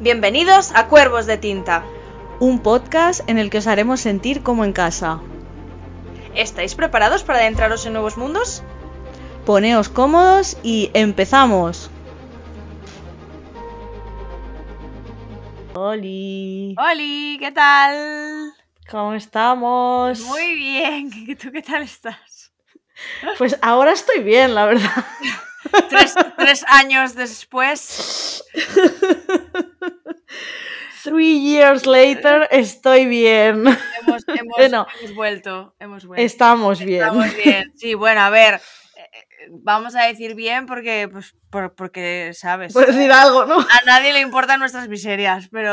Bienvenidos a Cuervos de Tinta. Un podcast en el que os haremos sentir como en casa. ¿Estáis preparados para adentraros en nuevos mundos? Poneos cómodos y empezamos. Oli, ¡Holi! ¿Qué tal? ¿cómo estamos? Muy bien. ¿Tú qué tal estás? Pues ahora estoy bien, la verdad. Tres, tres años después. Three years later, estoy bien. Hemos, hemos- Bueno. hemos vuelto. Hemos vuelto. Estamos bien. Estamos bien. Sí, bueno, a ver. Vamos a decir bien porque, pues, por- porque, ¿sabes? Por decir algo, ¿no? A nadie le importan nuestras miserias, pero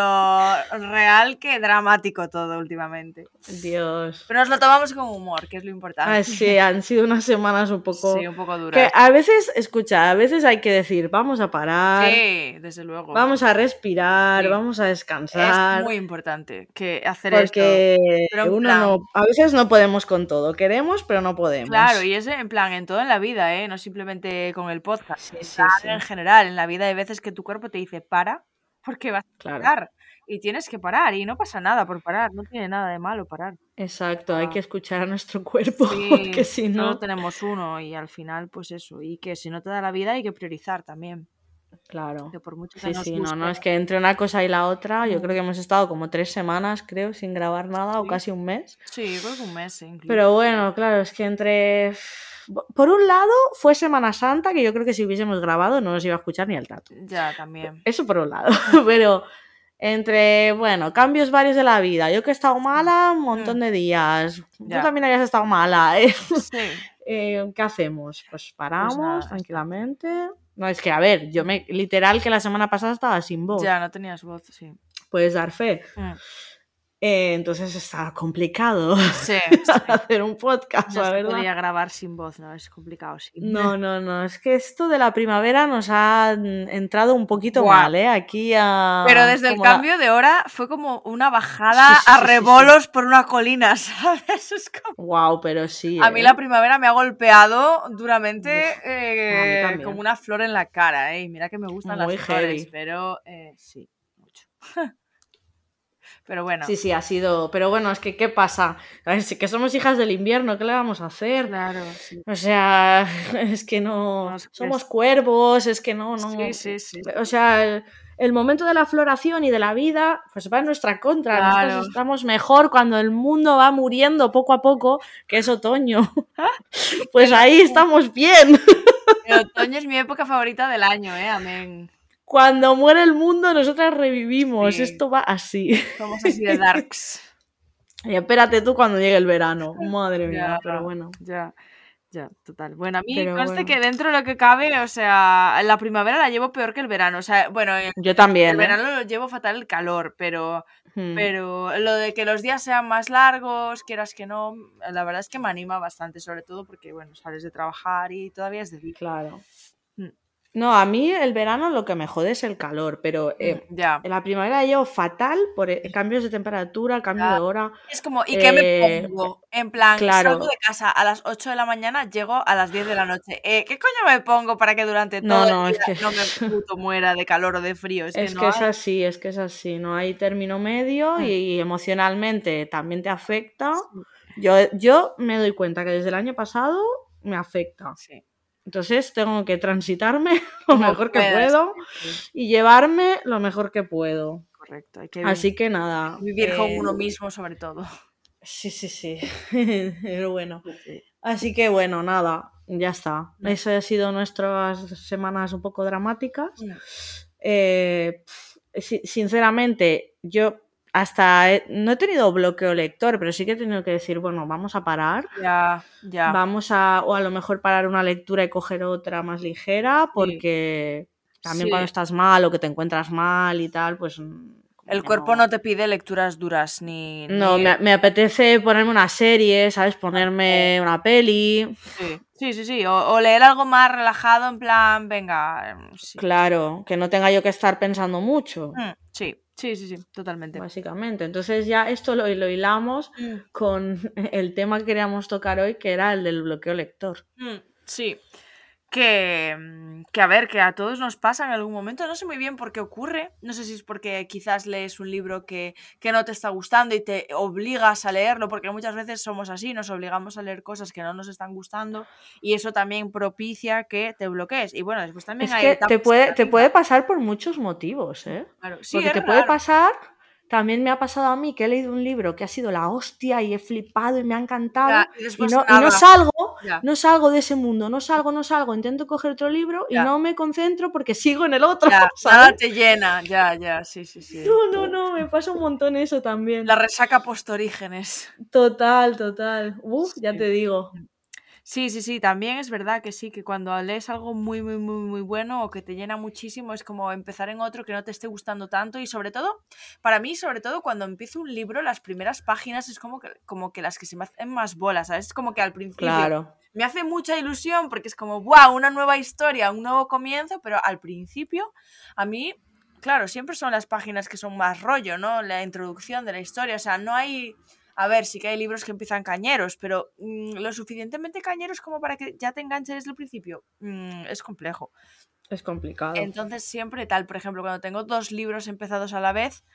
real que dramático todo últimamente. Dios. Pero nos lo tomamos con humor, que es lo importante. Ah, sí, han sido unas semanas un poco... Sí, un poco Que dura. a veces, escucha, a veces hay que decir, vamos a parar, Sí, desde luego. vamos a respirar, Sí. vamos a descansar. Es muy importante que hacer esto. porque pero uno plan- no, a veces no podemos con todo, queremos, pero no podemos. Claro, y es en plan en todo en la vida, ¿eh? No simplemente con el podcast. Sí, en sí, plan, sí. En general, en la vida hay veces que tu cuerpo te dice para, porque vas a parar. Y tienes que parar, y no pasa nada por parar, no tiene nada de malo parar. Exacto, hay Ah. que escuchar a nuestro cuerpo, Sí, porque si solo no, tenemos uno, y al final, pues eso. Y que si no te da la vida, hay que priorizar también. claro. Que por mucho que Sí, nos sí, no, no, es que entre una cosa y la otra, yo Mm. creo que hemos estado como tres semanas, creo, sin grabar nada, o casi un mes. Sí, creo que un mes, incluso. Pero bueno, claro, es que entre... Por un lado, fue Semana Santa, que yo creo que si hubiésemos grabado no nos iba a escuchar ni el tato. Ya, también. Eso por un lado. Pero entre, bueno, cambios varios de la vida. Yo que he estado mala un montón de días. Mm. Ya. Tú también habías estado mala. ¿eh? Sí. Eh, ¿Qué hacemos? Pues paramos nada, tranquilamente. No, es que, a ver, yo me. Literal que la semana pasada estaba sin voz. Ya, no tenías voz, sí. Puedes dar fe. Mm. Eh, entonces estaba complicado Sí, sí. hacer un podcast, No la verdad. podía grabar sin voz, ¿no? Es complicado, sí. No, no, no. Es que esto de la primavera nos ha mm, entrado un poquito mal, ¿eh? Aquí a. Pero desde el la- cambio de hora fue como una bajada Sí, a rebolos por una colina, ¿sabes? Es como- Wow, pero sí. A mí ¿eh? la primavera me ha golpeado duramente eh, como una flor en la cara, ¿eh? Y mira que me gustan Muy las flores, heavy. pero eh, sí, mucho. pero bueno, Sí, sí, ha sido. Pero bueno, es que, ¿qué pasa? A ver, sí que somos hijas del invierno, ¿qué le vamos a hacer? claro, sí. O sea, es que no. Es somos es- cuervos, es que no, no. Sí, sí, sí. O sea, el, el momento de la floración y de la vida, pues va en nuestra contra. Nosotros Claro. estamos mejor cuando el mundo va muriendo poco a poco, que es otoño. pues ahí estamos bien. El otoño es mi época favorita del año, ¿eh? Amén. Cuando muere el mundo, nosotras revivimos. Sí. Esto va así. Somos así de darks. Y espérate tú cuando llegue el verano. Madre mía, Ya. pero bueno. Ya, ya, total. Bueno, a mí Pero conste bueno. que dentro de lo que cabe, o sea, la primavera la llevo peor que el verano. O sea, bueno, Yo también. el ¿eh? verano lo llevo fatal el calor, pero, Hmm. pero lo de que los días sean más largos, quieras que no, la verdad es que me anima bastante, sobre todo porque, bueno, sales de trabajar y todavía es de día. Claro. Mm. No, a mí el verano lo que me jode es el calor, pero eh, Ya. en la primavera llevo fatal por eh, cambios de temperatura, cambio de hora. Es como, ¿y qué me Eh, pongo? En plan, claro. salgo de casa a las 8 de la mañana, llego a las 10 de la noche. Eh, ¿Qué coño me pongo para que durante todo no, el es día que- no me puto muera de calor o de frío? Es, Es que es así, es que es así. No hay término medio Mm. y emocionalmente también te afecta. Yo, yo me doy cuenta que desde el año pasado me afecta. Sí. Entonces tengo que transitarme lo mejor que puedo sí, y llevarme lo mejor que puedo. correcto. Hay que Así que nada. vivir con eh, uno mismo, sobre todo. Sí, sí, sí. Pero bueno. Así que bueno, nada, ya está. Mm. Eso ha sido nuestras semanas un poco dramáticas. Eh, sinceramente, yo hasta he- no he tenido bloqueo lector, pero sí que he tenido que decir, bueno, vamos a parar. Ya, ya. Vamos a, o a lo mejor parar una lectura y coger otra más ligera, porque también Sí. cuando estás mal o que te encuentras mal y tal, pues... mm, El cuerpo no te pide lecturas duras ni. No, ni- me, me apetece ponerme una serie, ¿sabes? Ponerme una peli. Sí, sí, sí. sí. O, o leer algo más relajado, en plan, venga. Sí. Claro, que no tenga yo que estar pensando mucho, Mm, sí, sí, sí, sí, totalmente. básicamente. Entonces ya esto lo, lo hilamos Mm, con el tema que queríamos tocar hoy, que era el del bloqueo lector. mm, sí. Que, mm, que, a ver, que a todos nos pasa en algún momento, no sé muy bien por qué ocurre, no sé si es porque quizás lees un libro que, que, no te está gustando y te obligas a leerlo, porque muchas veces somos así, nos obligamos a leer cosas que no nos están gustando y eso también propicia que te bloquees. Y bueno, después también es hay... Que te puede, te puede pasar por muchos motivos, ¿eh? Claro, sí, porque te puede pasar también me ha pasado a mí que he leído un libro que ha sido la hostia y he flipado y me ha encantado Ya, y no, y nada. no salgo, Ya. no salgo de ese mundo, no salgo, no salgo, intento coger otro libro y no me concentro porque sigo en el otro, nada te llena, ya, ya, sí, sí, sí. No, no, no, me pasa un montón eso también. La resaca postorígenes. Total, total. Uf, ya te digo. Sí, sí, sí, también es verdad que sí, que cuando lees algo muy, muy, muy, muy bueno o que te llena muchísimo, es como empezar en otro que no te esté gustando tanto y sobre todo, para mí, sobre todo cuando empiezo un libro, las primeras páginas es como que, como que las que se me hacen más bolas, ¿sabes? Es como que al principio Claro. me hace mucha ilusión porque es como, wow, una nueva historia, un nuevo comienzo, pero al principio a mí, claro, siempre son las páginas que son más rollo, ¿no? La introducción de la historia, o sea, no hay... A ver, sí que hay libros que empiezan cañeros, pero mm, lo suficientemente cañeros como para que ya te enganches desde el principio, mm, es complejo. Es complicado. Entonces siempre tal, por ejemplo, cuando tengo dos libros empezados a la vez,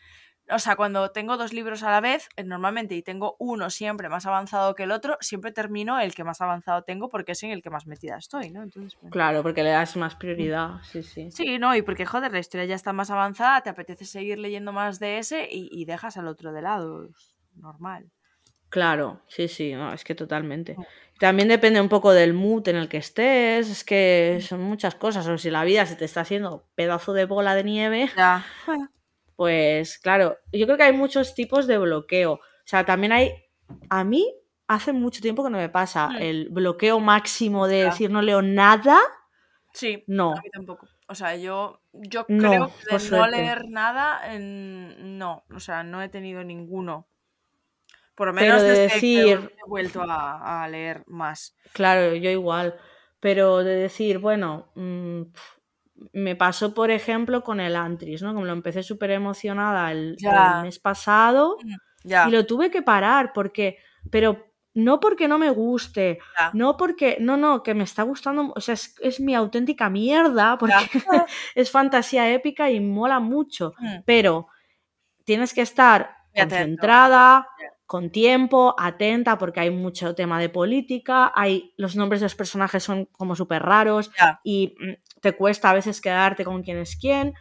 o sea, cuando tengo dos libros a la vez, eh, normalmente y tengo uno siempre más avanzado que el otro, siempre termino el que más avanzado tengo porque es en el que más metida estoy, ¿no? Entonces, bueno. Claro, porque le das más prioridad, sí, sí. Sí, no, y porque joder, la historia ya está más avanzada, te apetece seguir leyendo más de ese y, y dejas al otro de lado, normal. Claro, sí, sí, no, es que totalmente. Mm. También depende un poco del mood en el que estés, es que son muchas cosas, o si la vida se te está haciendo pedazo de bola de nieve, Ya. pues claro, yo creo que hay muchos tipos de bloqueo. O sea, también hay, a mí hace mucho tiempo que no me pasa Mm. el bloqueo máximo de Ya. decir no leo nada, Sí, no. a mí tampoco. O sea, yo, yo No, creo que de no leer nada, en- no, o sea, no he tenido ninguno. Por lo menos de desde decir- que he vuelto a, a leer más. Claro, yo igual. Pero de decir, bueno, mm, me pasó, por ejemplo, con el Antris, ¿no? Como lo empecé súper emocionada el, mes pasado Ya, y lo tuve que parar porque, pero no porque no me guste, ya, no porque, no, no, que me está gustando, o sea, es, es mi auténtica mierda porque es fantasía épica y mola mucho, Mm, pero tienes que estar Muy concentrada. Con tiempo, atenta, porque hay mucho tema de política, hay los nombres de los personajes son como súper raros y mm, te cuesta a veces quedarte con quién es quién.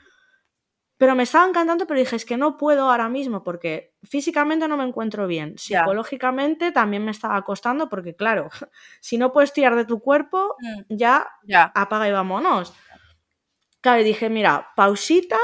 Pero me estaba encantando, pero dije, es que no puedo ahora mismo porque físicamente no me encuentro bien. Psicológicamente también me estaba costando porque, claro, si no puedes tirar de tu cuerpo, Mm, ya Ya, apaga y vámonos. Claro, y dije, mira, pausita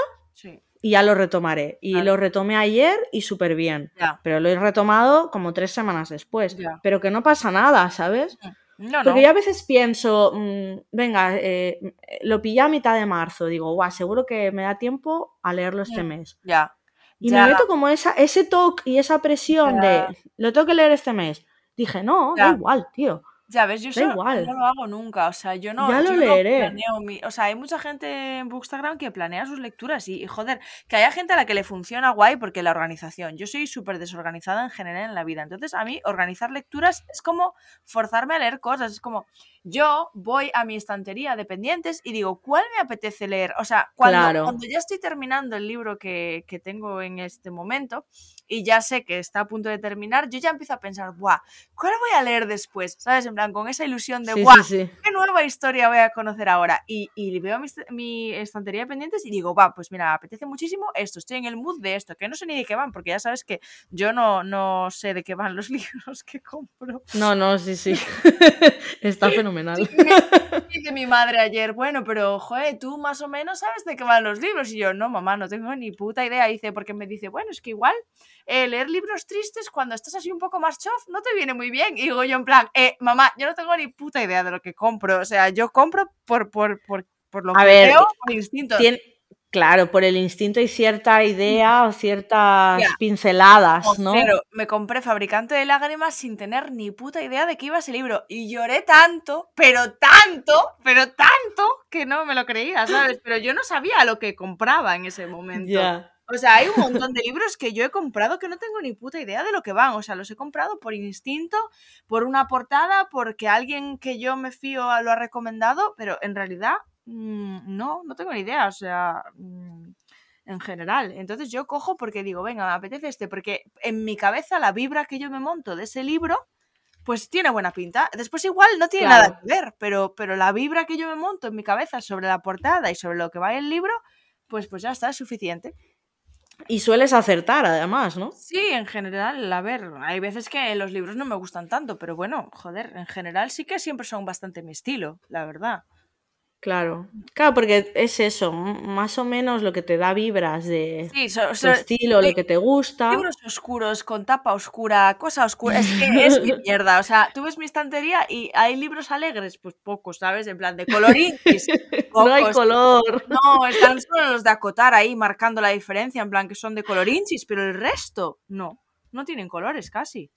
y ya lo retomaré. Y Claro. lo retomé ayer y súper bien. ya. Pero lo he retomado como tres semanas después. Ya. Pero que no pasa nada, ¿sabes? No, no. Porque yo a veces pienso, mm, venga, eh, lo pillé a mitad de marzo. Digo, guau, seguro que me da tiempo a leerlo este Mm. mes. Ya. Y Ya. me meto como esa, ese toque y esa presión de, lo tengo que leer este mes. Dije, no, da igual, tío. Ya ves, yo eso igual. no lo hago nunca, o sea, yo no, Ya lo yo no leeré. planeo mi, o sea, hay mucha gente en Bookstagram que planea sus lecturas y, y, joder, que haya gente a la que le funciona guay porque la organización, yo soy súper desorganizada en general en la vida, entonces a mí organizar lecturas es como forzarme a leer cosas, es como, yo voy a mi estantería de pendientes y digo, ¿cuál me apetece leer? O sea, cuando, Claro. cuando ya estoy terminando el libro que, que tengo en este momento y ya sé que está a punto de terminar, yo ya empiezo a pensar, ¡buah! ¿Cuál voy a leer después? ¿Sabes? En plan, con esa ilusión de, Sí, ¡buah! sí, sí. ¿Qué nueva historia voy a conocer ahora? Y, y veo mi, mi estantería de pendientes y digo, va, pues mira, me apetece muchísimo esto, estoy en el mood de esto, que no sé ni de qué van, porque ya sabes que yo no, no sé de qué van los libros que compro. No, no, sí, sí. Está fenomenal. Dice mi madre ayer, bueno, pero, joder, tú más o menos sabes de qué van los libros. Y yo, no, mamá, no tengo ni puta idea. Dice, porque me dice, bueno, es que igual eh, leer libros tristes cuando estás así un poco más chof no te viene muy bien. Y digo yo, en plan, eh, mamá, yo no tengo ni puta idea de lo que compro. O sea, yo compro por, por, por, por lo A que ver, veo, por instinto. Tien- claro, por el instinto y cierta idea o ciertas pinceladas, ¿no? Pero me compré Fabricante de Lágrimas sin tener ni puta idea de qué iba ese libro. Y lloré tanto, pero tanto, pero tanto, que no me lo creía, ¿sabes? Pero yo no sabía lo que compraba en ese momento. O sea, hay un montón de libros que yo he comprado que no tengo ni puta idea de lo que van. O sea, los he comprado por instinto, por una portada, porque alguien que yo me fío lo ha recomendado, pero en realidad no, no tengo ni idea. O sea, mm, en general. Entonces yo cojo porque digo, venga, me apetece este, porque en mi cabeza la vibra que yo me monto de ese libro pues tiene buena pinta. Después igual no tiene nada que ver, pero, pero la vibra que yo me monto en mi cabeza sobre la portada y sobre lo que va en el libro, pues, pues ya está, es suficiente. Y sueles acertar, además, ¿no? Sí, en general, a ver, hay veces que los libros no me gustan tanto, pero bueno, joder, en general sí que siempre son bastante mi estilo, la verdad. Claro, claro, porque es eso, más o menos lo que te da vibras de estilo, lo que te gusta. Libros oscuros, con tapa oscura, cosa oscura, es que es mi mierda. O sea, tú ves mi estantería y hay libros alegres, pues pocos, ¿sabes? En plan de colorín. no hay color. No, están solo los de acotar ahí marcando la diferencia, en plan que son de colorinchis, pero el resto no, no tienen colores casi.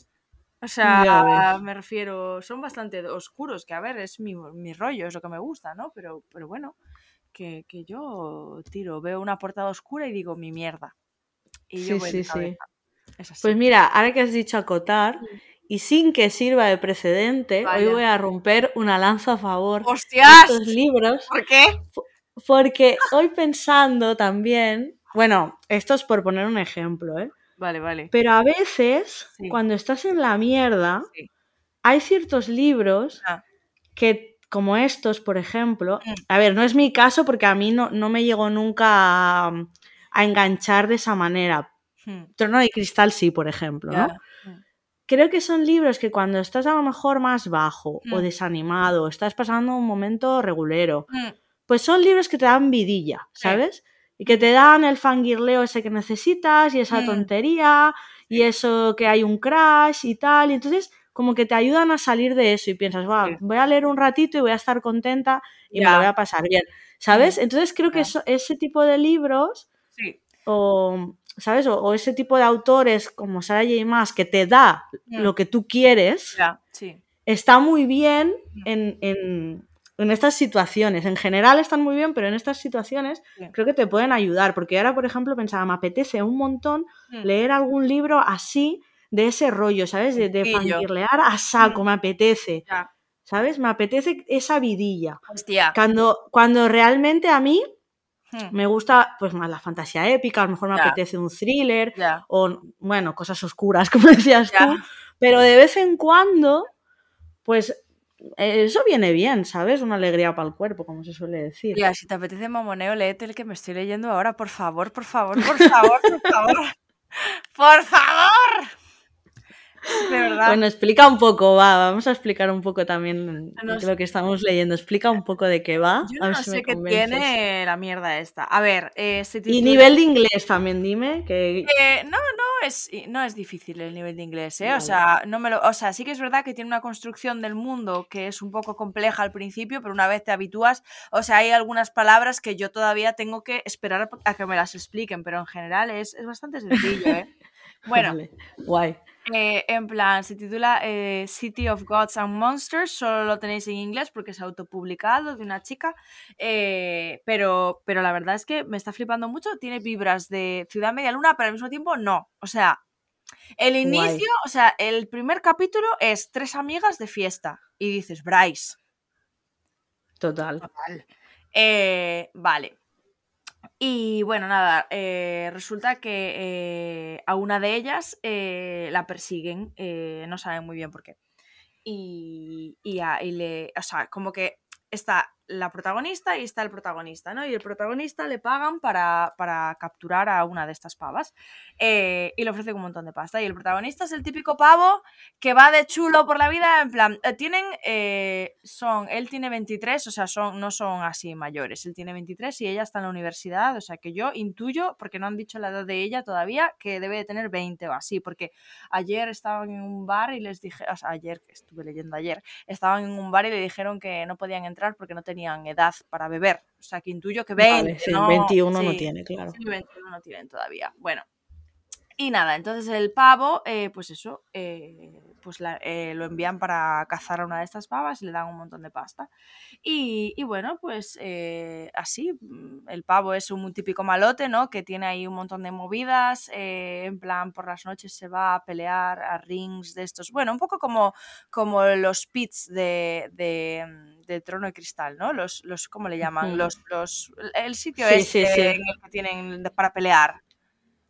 O sea, me refiero, son bastante oscuros, que a ver, es mi, rollo, es lo que me gusta, ¿no? Pero, pero bueno, que, yo tiro, veo una portada oscura y digo, mi mierda. Y sí, sí, sí. Pues mira, ahora que has dicho acotar, y sin que sirva de precedente, hoy voy a romper una lanza a favor ¡Hostias! de estos libros. ¿Por qué? Porque hoy pensando también, bueno, esto es por poner un ejemplo, ¿eh? Vale, vale. Pero a veces, cuando estás en la mierda, hay ciertos libros ah. que, como estos, por ejemplo, mm. a ver, no es mi caso porque a mí no, no me llegó nunca a, enganchar de esa manera. Hmm. Trono de cristal sí, por ejemplo, ¿no? Creo que son libros que cuando estás a lo mejor más bajo o hmm. desanimado, estás pasando un momento regulero, pues son libros que te dan vidilla, ¿sabes? Y que te dan el fangirleo ese que necesitas y esa mm. tontería y eso que hay un crash y tal. Y entonces como que te ayudan a salir de eso y piensas, voy a leer un ratito y voy a estar contenta y me lo voy a pasar bien. ¿Sabes? Entonces creo que ese tipo de libros o, ¿sabes? O, ese tipo de autores como Sarah J. Maas que te da mm. lo que tú quieres, está muy bien mm. en en estas situaciones. En general están muy bien, pero en estas situaciones creo que te pueden ayudar. Porque ahora, por ejemplo, pensaba, me apetece un montón mm. leer algún libro así, de ese rollo, ¿sabes? De, de fangirlear a saco, mm. me apetece. ¿Sabes? Me apetece esa vidilla. Hostia. Cuando, cuando realmente a mí hmm. me gusta pues más la fantasía épica, a lo mejor me apetece un thriller o, bueno, cosas oscuras, como decías tú. Pero de vez en cuando, pues eso viene bien, ¿sabes? Una alegría para el cuerpo, como se suele decir. Ya, si te apetece mamoneo, léete el que me estoy leyendo ahora, por favor, por favor, por favor, por favor. ¡Por favor! De verdad. Bueno, explica un poco, va, vamos a explicar un poco también lo que estamos leyendo. Explica un poco de qué va. Yo no sé qué tiene la mierda esta. A ver, eh, Y nivel de inglés también, dime. Que... Eh, no, no es, no es difícil el nivel de inglés, ¿eh? O sea, no me lo, o sea, sí que es verdad que tiene una construcción del mundo que es un poco compleja al principio, pero una vez te habitúas, o sea, hay algunas palabras que yo todavía tengo que esperar a que me las expliquen, pero en general es, es bastante sencillo, ¿eh? Bueno, guay. Eh, en plan, se titula eh, City of Gods and Monsters, solo lo tenéis en inglés porque es autopublicado de una chica, eh, pero, pero la verdad es que me está flipando mucho, tiene vibras de Ciudad Media Luna, pero al mismo tiempo no, o sea, el inicio, o sea, el primer capítulo es tres amigas de fiesta y dices, Bryce. Total. Total. vale. Y bueno, nada, eh, resulta que eh, a una de ellas eh, la persiguen, no saben muy bien por qué. Y, y, y, le, o sea, como que está la protagonista y está el protagonista, ¿no? Y el protagonista le pagan para, capturar a una de estas pavas eh, y le ofrecen un montón de pasta. Y el protagonista es el típico pavo que va de chulo por la vida, en plan, eh, tienen, eh, son, él tiene 23, o sea, son, no son así mayores, él tiene 23 y ella está en la universidad, o sea, que yo intuyo, porque no han dicho la edad de ella todavía, que debe de tener 20 o así, porque ayer estaban en un bar y les dije, ayer, estuve leyendo ayer, estaban en un bar y le dijeron que no podían entrar porque no tenían tenían edad para beber. O sea, que intuyo que 20. no, 21 no tiene, claro. 21 no tienen todavía. Bueno, Y nada, entonces el pavo, eh, pues eso, eh, pues eh, lo envían para cazar a una de estas pavas y le dan un montón de pasta. Y, bueno, pues así, mm, el pavo es un típico malote, ¿no? Que tiene ahí un montón de movidas, en plan, por las noches se va a pelear a rings de estos, bueno, un poco como, como los pits de, de, Trono de Cristal, ¿no? Los, los ¿cómo le llaman? Los, los, el sitio es este en el que tienen para pelear.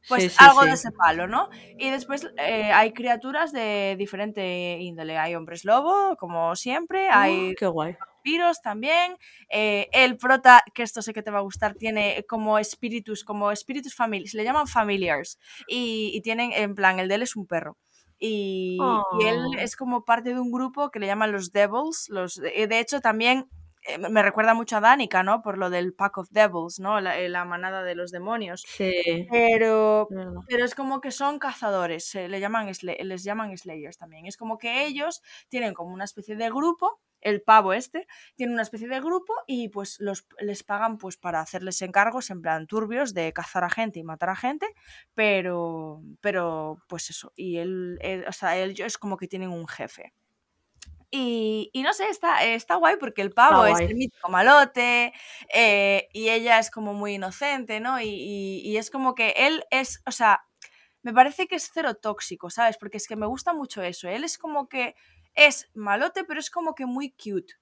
Pues algo de ese palo, ¿no? Y después eh, hay criaturas de diferente índole. Hay hombres lobo, como siempre. Oh, hay qué guay. vampiros también. Eh, el prota, que esto sé que te va a gustar, tiene como espíritus, como espíritus familiares. Le llaman familiars. Y, tienen, en plan, el de él es un perro. Y, y, él oh. es como parte de un grupo que le llaman los Devils. Los, de hecho, también eh, me recuerda mucho a Danica, ¿no? Por lo del Pack of Devils, ¿no? La, eh, manada de los demonios. Sí. Pero, pero es como que son cazadores, se le llaman, les llaman Slayers también. Es como que ellos tienen como una especie de grupo, el pavo este, tiene una especie de grupo y pues los, les pagan pues para hacerles encargos en plan turbios de cazar a gente y matar a gente, pero, pero pues eso, y él, él o sea, ellos es como que tienen un jefe. Y, no sé, está, está guay porque el pavo es el mítico malote eh, y ella es como muy inocente, ¿no? Y, es como que él es, o sea, me parece que es cero tóxico, ¿sabes? Porque es que me gusta mucho eso. Él es como que es malote, pero es como que muy cute.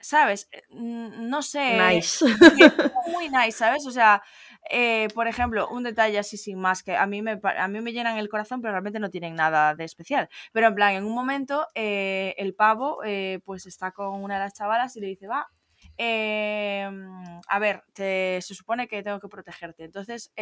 ¿Sabes? Eh, no sé. Nice. Muy nice, ¿sabes? O sea, eh, por ejemplo, un detalle así sin más que a mí, me, a mí me llenan el corazón, pero realmente no tienen nada de especial. Pero en plan, en un momento, eh, el pavo pues está con una de las chavalas y le dice, va, em, a ver, se supone que tengo que protegerte. Entonces,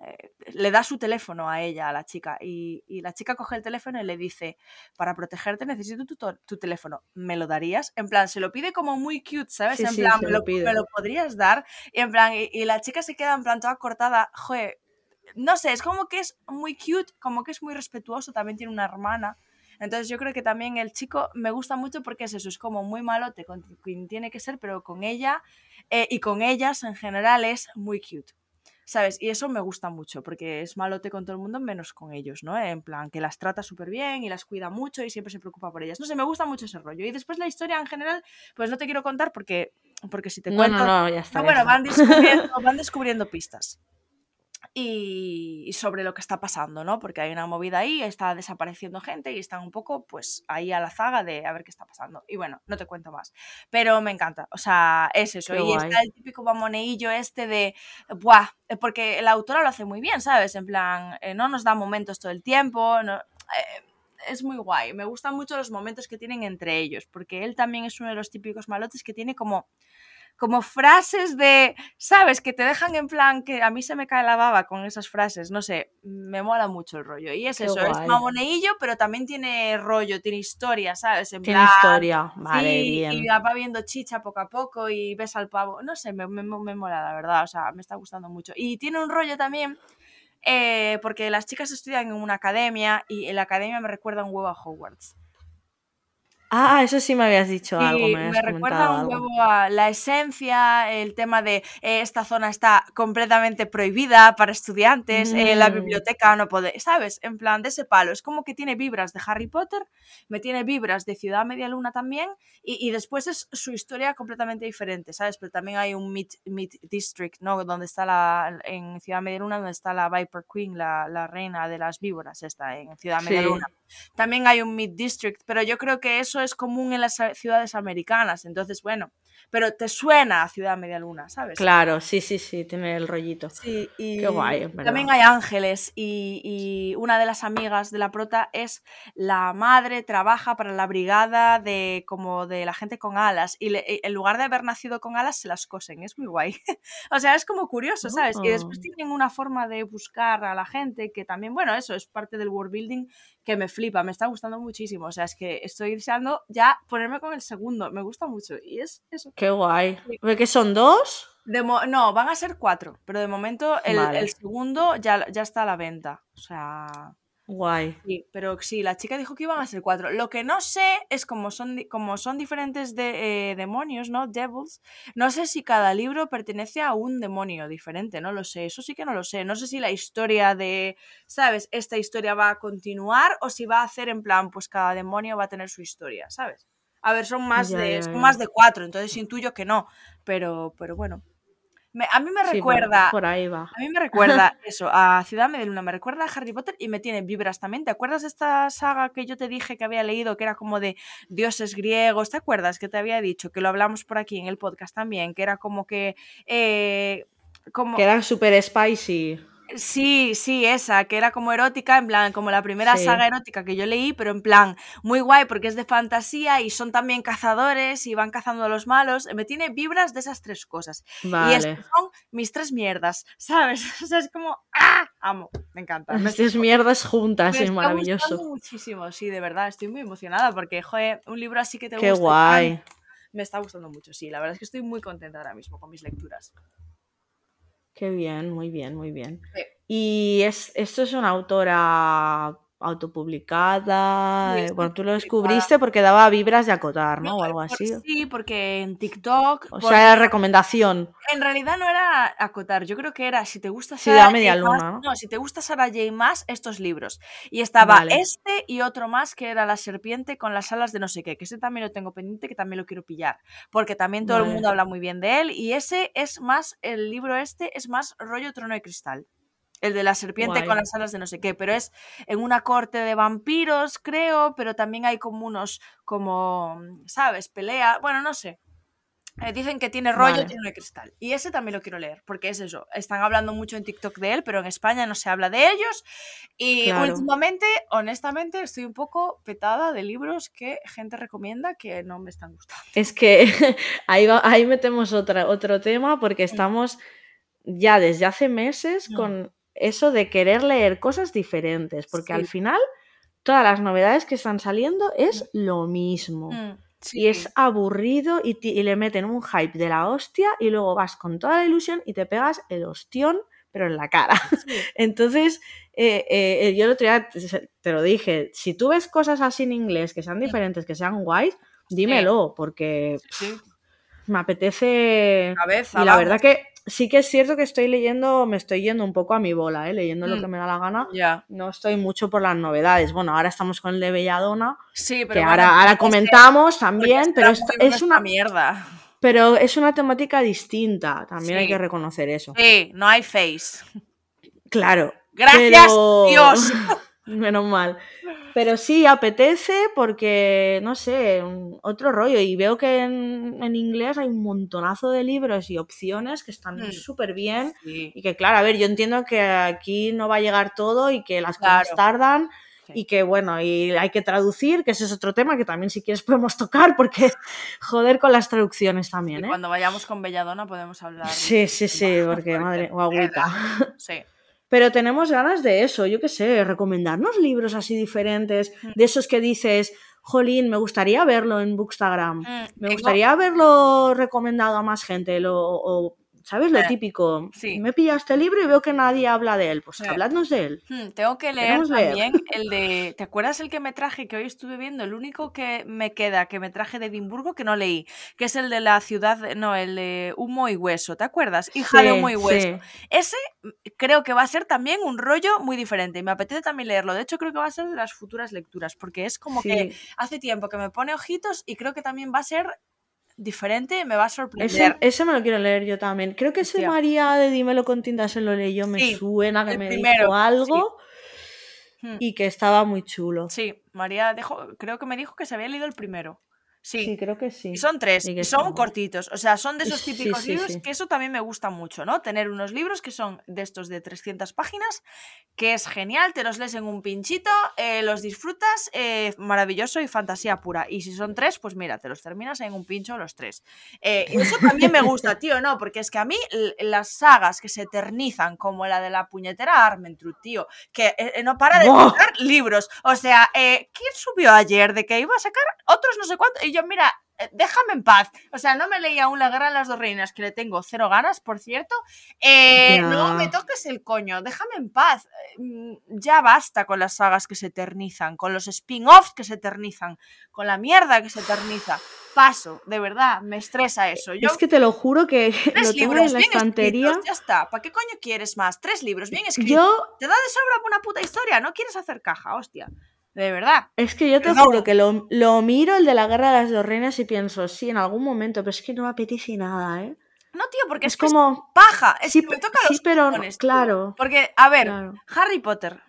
eh, le da su teléfono a ella, a la chica, y, la chica coge el teléfono y le dice, para protegerte necesito tu, teléfono, ¿me lo darías? En plan, se lo pide como muy cute, ¿sabes? en plan, me lo, podrías dar? Y en plan, y, la chica se queda en plan toda cortada, joder, no sé, es como que es muy cute, como que es muy respetuoso, también tiene una hermana. Entonces yo creo que también el chico me gusta mucho porque es eso, es como muy malote con quien tiene que ser, pero con ella eh, y con ellas en general es muy cute. ¿Sabes? Y eso me gusta mucho, porque es malote con todo el mundo menos con ellos, ¿no? En plan, que las trata súper bien y las cuida mucho y siempre se preocupa por ellas. No sé, me gusta mucho ese rollo. Y después la historia en general, pues no te quiero contar porque, porque si te cuento... No, no, ya está. bueno, Van, descubriendo, van descubriendo pistas y, sobre lo que está pasando, ¿no? Porque hay una movida ahí, está desapareciendo gente y están un poco, pues, ahí a la zaga de a ver qué está pasando. Y bueno, no te cuento más. Pero me encanta, o sea, es eso. y está el típico mamoneillo este de, ¡buah! Eh, porque la autora lo hace muy bien, ¿sabes? En plan, eh, no nos da momentos todo el tiempo, no, eh, es muy guay. Me gustan mucho los momentos que tienen entre ellos, porque él también es uno de los típicos malotes que tiene como como frases de, ¿sabes? Que te dejan en plan que a mí se me cae la baba con esas frases, no sé, me mola mucho el rollo. Y es eso, es mamoneillo, pero también tiene rollo, tiene historia, ¿sabes? En tiene historia, vale, bien. Y va viendo chicha poco a poco y ves al pavo, no sé, me, me, mola la verdad, o sea, me está gustando mucho. Y tiene un rollo también... Eh, porque las chicas estudian en una academia y en la academia me recuerda un huevo a Hogwarts. Ah, eso sí me habías dicho algo. Me, me recuerda un poco a la esencia, el tema de eh, esta zona está completamente prohibida para estudiantes, eh, la mm. biblioteca no puede, ¿sabes? En plan de ese palo. Es como que tiene vibras de Harry Potter, me tiene vibras de Ciudad Media Luna también, y, después es su historia completamente diferente, ¿sabes? Pero también hay un Mid, District, ¿no? Donde está la, en Ciudad Media Luna, donde está la Viper Queen, la, la reina de las víboras, esta, en Ciudad Media Luna. También hay un Mid District, pero yo creo que eso es común en las ciudades americanas. Entonces, bueno, pero te suena a Ciudad Media Luna, ¿sabes? Claro, sí, sí, sí, tiene el rollito. Sí, y Qué guay, también hay ángeles y, una de las amigas de la prota es la madre, trabaja para la brigada de como de la gente con alas y en lugar de haber nacido con alas se las cosen, es muy guay. o sea, es como curioso, ¿sabes? Y después oh. tienen una forma de buscar a la gente que también, bueno, eso es parte del world building que me flipa, me está gustando muchísimo, o sea, es que estoy deseando ya ponerme con el segundo, me gusta mucho y es eso. Qué guay. ¿Ve que son dos? no, van a ser cuatro, pero de momento el, segundo ya, ya está a la venta. O sea, Guay. Sí, pero sí, la chica dijo que iban a ser cuatro. Lo que no sé es como son, como son diferentes de, eh, demonios, ¿no? Devils. No sé si cada libro pertenece a un demonio diferente, no lo sé. Eso sí que no lo sé. No sé si la historia de, ¿sabes? Esta historia va a continuar o si va a hacer en plan, pues cada demonio va a tener su historia, ¿sabes? A ver, son más, de, son más de cuatro, entonces intuyo que no. Pero, pero bueno a mí me recuerda. por, ahí va. A mí me recuerda eso, a Ciudad Medelluna, me recuerda a Harry Potter y me tiene vibras también. ¿Te acuerdas de esta saga que yo te dije que había leído, que era como de dioses griegos? ¿Te acuerdas que te había dicho? Que lo hablamos por aquí en el podcast también, que era como que. Eh, como... Que era súper spicy. Sí, sí, esa, que era como erótica, en plan, como la primera saga erótica que yo leí, pero en plan, muy guay porque es de fantasía y son también cazadores y van cazando a los malos. Me tiene vibras de esas tres cosas. Y estas son mis tres mierdas, ¿sabes? O sea, es como, ¡ah! Amo, me encanta. Mis tres mierdas juntas, es maravilloso. muchísimo, sí, de verdad, estoy muy emocionada porque, joder, un libro así que te Qué guay. Me está gustando mucho, sí, la verdad es que estoy muy contenta ahora mismo con mis lecturas. Qué bien, muy bien, muy bien. Y es, esto es una autora autopublicada. Eh, bueno, tú lo descubriste porque daba vibras de acotar, ¿no? o algo así. Sí, porque en TikTok. O sea, era recomendación. En realidad no era acotar, yo creo que era si te gusta Sarah media luna, ¿no? si te gusta Sarah J. más estos libros. Y estaba este y otro más que era La serpiente con las alas de no sé qué, que ese también lo tengo pendiente, que también lo quiero pillar. Porque también todo el mundo habla muy bien de él. Y ese es más, el libro este es más rollo trono de cristal. El de la serpiente con las alas de no sé qué, pero es en una corte de vampiros, creo, pero también hay como unos, como, ¿sabes? Pelea, bueno, no sé. Eh, dicen que tiene rollo, tiene de cristal. Y ese también lo quiero leer, porque es eso. Están hablando mucho en TikTok de él, pero en España no se habla de ellos. Y últimamente, honestamente, estoy un poco petada de libros que gente recomienda que no me están gustando. Es que ahí, ahí metemos otra, otro tema, porque mm. estamos ya desde hace meses mm. con eso de querer leer cosas diferentes, porque al final todas las novedades que están saliendo es mm. lo mismo. Mm, y es aburrido y, le meten un hype de la hostia y luego vas con toda la ilusión y te pegas el ostión, pero en la cara. Entonces, eh, eh, yo el otro día te, lo dije, si tú ves cosas así en inglés que sean diferentes, que sean guays, dímelo, porque me apetece... y la verdad que sí que es cierto que estoy leyendo, me estoy yendo un poco a mi bola, ¿eh? leyendo lo mm. que me da la gana. No estoy mucho por las novedades. Bueno, ahora estamos con el de Belladona, sí, pero que ahora, ahora comentamos también, pero es, una mierda. Pero es una temática distinta, también hay que reconocer eso. Sí, no hay face. Claro. Gracias, Dios. Menos mal. Pero sí, apetece porque, no sé, otro rollo. Y veo que en, inglés hay un montonazo de libros y opciones que están mm. súper bien. Y que, claro, a ver, yo entiendo que aquí no va a llegar todo y que las cosas tardan. Y que bueno, y hay que traducir, que ese es otro tema que también si quieres podemos tocar, porque joder con las traducciones también. ¿eh? Cuando vayamos con Belladona podemos hablar. Sí, sí, sí, porque madre, guaguita. Sí. Pero tenemos ganas de eso, yo qué sé, recomendarnos libros así diferentes, mm. de esos que dices, jolín, me gustaría verlo en Bookstagram, mm, me gustaría haberlo recomendado a más gente, lo, o ¿Sabes? Lo eh, típico. Sí. Me pillado este libro y veo que nadie habla de él. Pues sí. habladnos de él. Hmm, tengo que leer también el de. ¿Te acuerdas el que me traje que hoy estuve viendo? El único que me queda que me traje de Edimburgo que no leí, que es el de la ciudad. No, el de Humo y Hueso. ¿Te acuerdas? Hija de Humo y Hueso. Ese mm, creo que va a ser también un rollo muy diferente y me apetece también leerlo. De hecho, creo que va a ser de las futuras lecturas porque es como que hace tiempo que me pone ojitos y creo que también va a ser diferente, me va a sorprender. Ese, me lo quiero leer yo también. Creo que ese María de Dímelo con tinta se lo leyó, me suena que me dijo algo hmm. y que estaba muy chulo. Sí, María dejó, creo que me dijo que se había leído el primero. Sí. creo que sí. Y son tres, son cortitos. O sea, son de esos típicos libros que eso también me gusta mucho, ¿no? Tener unos libros que son de estos de 300 páginas, que es genial, te los lees en un pinchito, eh, los disfrutas, eh, maravilloso y fantasía pura. Y si son tres, pues mira, te los terminas en un pincho los tres. Eh, y eso también me gusta, tío, ¿no? Porque es que a mí las sagas que se eternizan, como la de la puñetera Armentrude, tío, que no para de sacar libros. O sea, ¿quién subió ayer de que iba a sacar otros no sé cuántos? Y yo, mira, eh, déjame en paz. O sea, no me leí aún La Guerra de las Dos Reinas, que le tengo cero ganas, por cierto. Eh, no me toques el coño, déjame en paz. Mm, ya basta con las sagas que se eternizan, con los spin-offs que se eternizan, con la mierda que se eterniza. Paso, de verdad, me estresa eso. Yo, es que te lo juro que lo tengo en la estantería. ya está, ¿para qué coño quieres más? Tres libros bien escritos. Te da de sobra una puta historia, no quieres hacer caja, hostia. De verdad. Es que yo te juro que lo, miro el de la guerra de las dos reinas y pienso, sí, en algún momento, pero es que no me apetece nada, ¿eh? No, tío, porque es, como paja. Es sí, que me toca sí, pero claro. Porque, a ver, Harry Potter,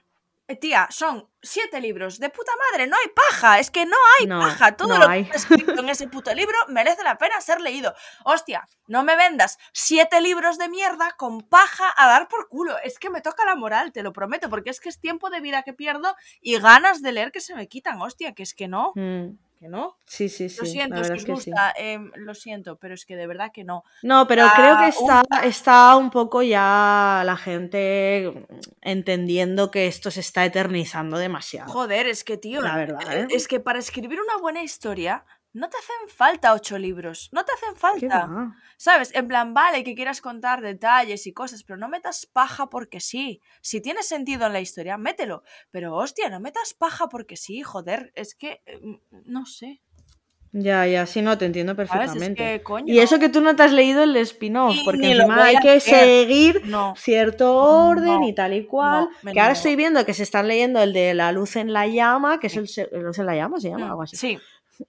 tía, son siete libros de puta madre, no hay paja, es que no hay paja. Todo lo que está escrito en ese puto libro merece la pena ser leído. Hostia, no me vendas siete libros de mierda con paja a dar por culo. Es que me toca la moral, te lo prometo, porque es que es tiempo de vida que pierdo y ganas de leer que se me quitan, hostia, que es que no. Mm que no. Sí, sí, sí. Lo siento, es que, gusta, em, lo siento, pero es que de verdad que no. No, pero creo que está, está un poco ya la gente entendiendo que esto se está eternizando demasiado. Joder, es que, tío, la verdad, eh, ¿eh? es que para escribir una buena historia no te hacen falta ocho libros, no te hacen falta. ¿Sabes? En plan, vale que quieras contar detalles y cosas, pero no metas paja porque sí. Si tiene sentido en la historia, mételo. Pero hostia, no metas paja porque sí, joder, es que em, no sé. Ya, ya, sí, no, te entiendo perfectamente. Y eso que tú no te has leído el spin-off, porque encima hay que seguir cierto orden y tal y cual. que ahora estoy viendo que se están leyendo el de La luz en la llama, que es el, luz en la llama, se llama mm, algo así. Sí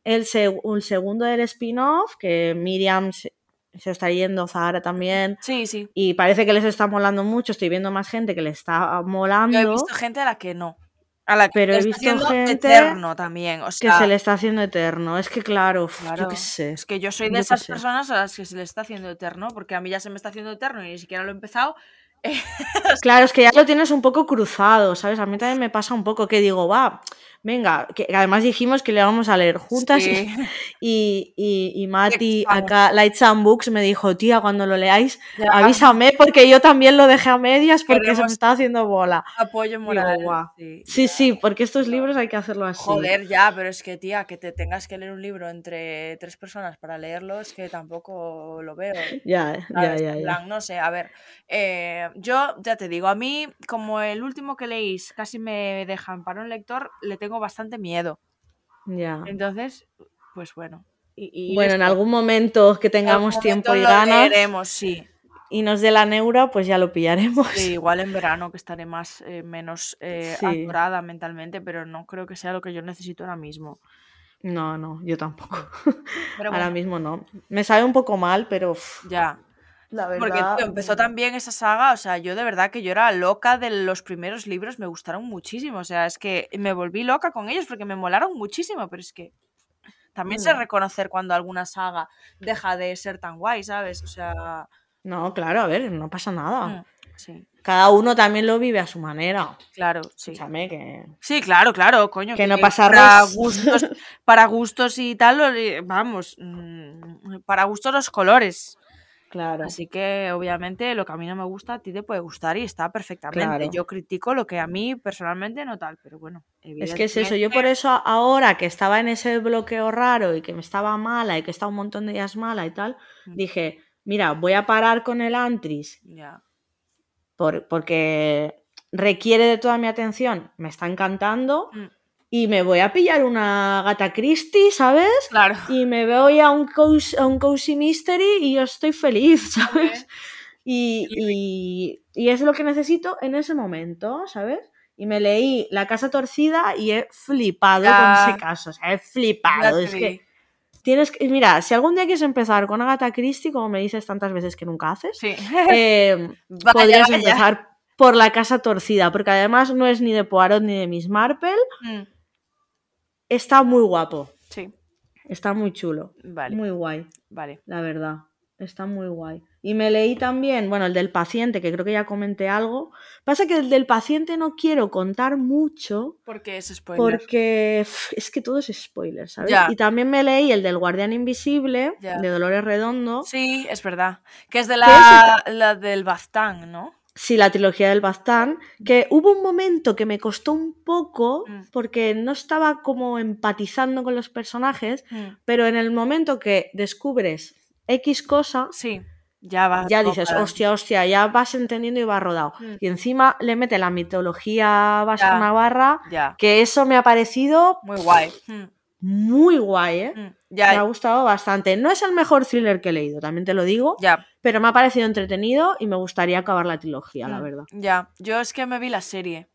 el, segundo del spin-off, que Miriam se, está yendo, Zahara también. Sí, sí. Y parece que les está molando mucho. Estoy viendo más gente que le está molando. Yo he visto gente a la que no. A la que pero he visto gente eterno también, o sea, que se le está haciendo eterno. Es que claro, yo qué sé. Es que yo soy de esas personas a las que se le está haciendo eterno, porque a mí ya se me está haciendo eterno y ni siquiera lo he empezado. claro, es que ya lo tienes un poco cruzado, ¿sabes? A mí también me pasa un poco que digo, va, venga, que además dijimos que le vamos a leer juntas y, y, Mati acá, Lights and Books, me dijo, tía, cuando lo leáis, avísame porque yo también lo dejé a medias porque se me está haciendo bola. Apoyo moral. sí, sí, porque estos libros hay que hacerlo así. Joder, ya, pero es que, tía, que te tengas que leer un libro entre tres personas para leerlo, es que tampoco lo veo. Ya, ya, ya, No sé, a ver, eh, yo ya te digo, a mí, como el último que leís casi me dejan para un lector, le tengo bastante miedo. Ya. Entonces, pues bueno. Y, bueno, en algún momento que tengamos tiempo y ganas. sí. Y nos dé la neura, pues ya lo pillaremos. Sí, igual en verano que estaré más eh, menos eh, mentalmente, pero no creo que sea lo que yo necesito ahora mismo. No, no, yo tampoco. ahora mismo no. Me sabe un poco mal, pero. Ya. Porque empezó también esa saga, o sea, yo de verdad que yo era loca de los primeros libros, me gustaron muchísimo, o sea, es que me volví loca con ellos porque me molaron muchísimo, pero es que también sé reconocer cuando alguna saga deja de ser tan guay, ¿sabes? O sea... No, claro, a ver, no pasa nada. Mm, sí. Cada uno también lo vive a su manera. Claro, sí. que... Sí, claro, claro, coño. Que, no pasa para gustos, para gustos y tal, vamos, mm, para gustos los colores. Claro. Así que obviamente lo que a mí no me gusta a ti te puede gustar y está perfectamente. Yo critico lo que a mí personalmente no tal, pero bueno. Es que es eso, yo por eso ahora que estaba en ese bloqueo raro y que me estaba mala y que estaba un montón de días mala y tal, mm. dije, mira, voy a parar con el Antris. Ya. Por, porque requiere de toda mi atención, me está encantando. Mm y me voy a pillar una gata Christie, ¿sabes? Claro. Y me voy a un cozy, a un cozy mystery y yo estoy feliz, ¿sabes? Y, y, y, es lo que necesito en ese momento, ¿sabes? Y me leí La Casa Torcida y he flipado con ese caso, o sea, he flipado. es que tienes que, mira, si algún día quieres empezar con Agatha Christie, como me dices tantas veces que nunca haces, eh, podrías empezar por La Casa Torcida, porque además no es ni de Poirot ni de Miss Marple. Mm está muy guapo. Sí. Está muy chulo. Vale. Muy guay. Vale. La verdad. Está muy guay. Y me leí también, bueno, el del paciente, que creo que ya comenté algo. Pasa que el del paciente no quiero contar mucho. Porque es spoiler. Porque es que todo es spoiler, ¿sabes? Y también me leí el del Guardián Invisible, de Dolores Redondo. Sí, es verdad. Que es de la, la del Bastán, ¿no? Sí, la trilogía del Baztán, que hubo un momento que me costó un poco Mm. porque no estaba como empatizando con los personajes, Mm. pero en el momento que descubres X cosa, Sí, ya va. ya dices, hostia, hostia, ya vas entendiendo y vas rodado. Mm. Y encima le mete la mitología vasca navarra, Ya, que eso me ha parecido muy guay. Mm, muy guay, ¿eh? mm. Me ha Ya, gustado bastante. No es el mejor thriller que he leído, también te lo digo, ya. pero me ha parecido entretenido y me gustaría acabar la trilogía, la Mm, verdad. Ya, yo es que me vi la serie.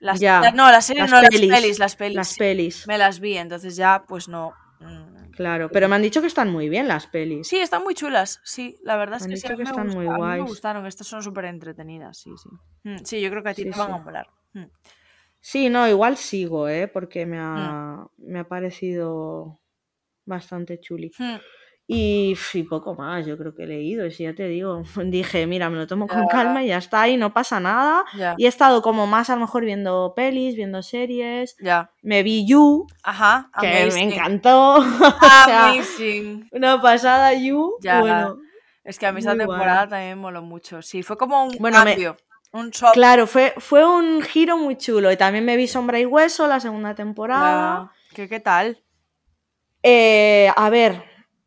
Las, Ya, la- no, la serie las no, pelis, las pelis, las pelis. Las pelis. Me las vi, entonces ya, pues no. mm. Claro, pero me han dicho que están muy bien las pelis. Sí, están muy chulas, sí, la verdad es Me han que dicho me están muy guays. me gustaron, estas son súper entretenidas, sí, sí. Sí, yo creo que a ti Sí, te van sí. a molar. Mm. Sí, no, igual sigo, ¿eh? Porque me ha, me ha parecido bastante chuli. Mm. Y, poco más, yo creo que he leído. Y si ya te digo, dije, mira, me lo tomo con calma y ya está, y no pasa nada. Y he estado como más a lo mejor viendo pelis, viendo series. ya. Me vi You, Ajá, que me amazing. encantó. O sea, Amazing. una pasada You. Ya. Bueno, Es que a mí esa Muy guay. temporada también me moló mucho. Sí, fue como un Bueno, me- cambio. Un shock. claro, fue, fue un giro muy chulo. Y también me vi Sombra y Hueso, la segunda temporada. ¿Qué, ¿Qué tal? Eh, a ver,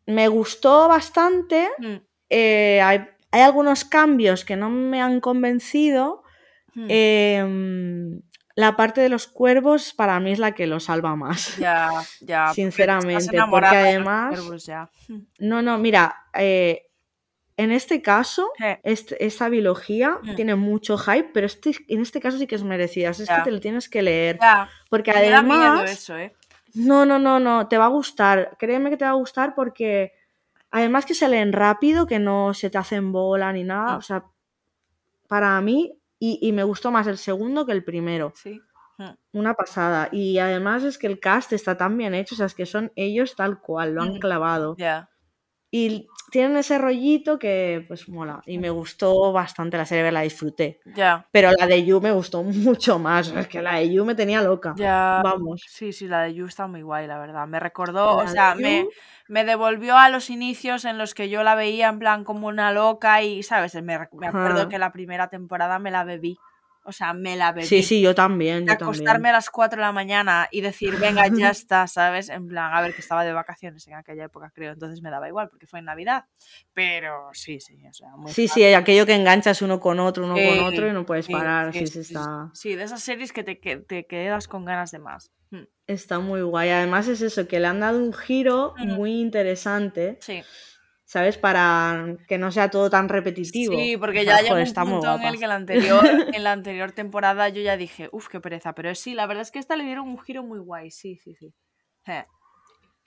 me gustó bastante. Mm, eh, hay, hay algunos cambios que no me han convencido. mm. Em, la parte de los cuervos para mí es la que lo salva más. Ya, ya. Sinceramente, porque además- cuervos ya. Mm. No, no, mira, eh, en este caso, este- esta biología Mm. tiene mucho hype, pero este, en este caso sí que es merecida. Es que te lo tienes que leer. Ya, Porque me además. eso, ¿eh? No, no, no, no, te va a gustar. Créeme que te va a gustar porque además que se leen rápido, que no se te hacen bola ni nada. Mm. O sea, para mí, y, y me gustó más el segundo que el primero. Sí. Una pasada. Y además es que el cast está tan bien hecho, o sea, es que son ellos tal cual, lo han Mm. clavado. Ya. Y tienen ese rollito que pues mola. Y me gustó bastante la serie, la disfruté. Ya. Pero la de You me gustó mucho más. Es que la de You me tenía loca. Ya. Vamos. Sí, sí, la de You está muy guay, la verdad. Me recordó, o La sea, me, You- me devolvió a los inicios en los que yo la veía en plan como una loca y, ¿sabes? Me, me acuerdo que la primera temporada me la bebí. O sea, me la bebí. Sí, sí, yo también. de Yo también. acostarme a las 4 de la mañana y decir, venga, ya está, ¿sabes? En plan, a ver, que estaba de vacaciones en aquella época, creo, entonces me daba igual porque fue en Navidad. Pero sí, sí, o sea, muy Sí, fan. sí, aquello que enganchas uno con otro, uno con otro y no puedes parar. sí, Sí, está, Sí, de esas series que te, que te quedas con ganas de más. Mm, está muy guay. Además es eso, que le han dado un giro muy interesante, Sí. ¿Sabes? Para que no sea todo tan repetitivo. Sí, porque ya llegó un punto en el que la anterior, en la anterior temporada yo ya dije, uff, qué pereza. Pero sí, la verdad es que esta le dieron un giro muy guay, sí, sí, sí. Eh,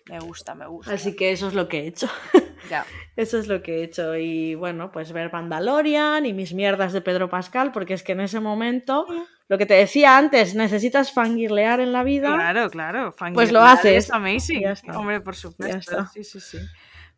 Me gusta, me gusta. Así que eso es lo que he hecho. Ya. Eso es lo que he hecho. Y bueno, pues ver Mandalorian y mis mierdas de Pedro Pascal, porque es que en ese momento, lo que te decía antes, necesitas fangirlear en la vida. Claro, claro. Pues lo haces. Es amazing. Ya. Hombre, por supuesto. está. Sí, sí, sí.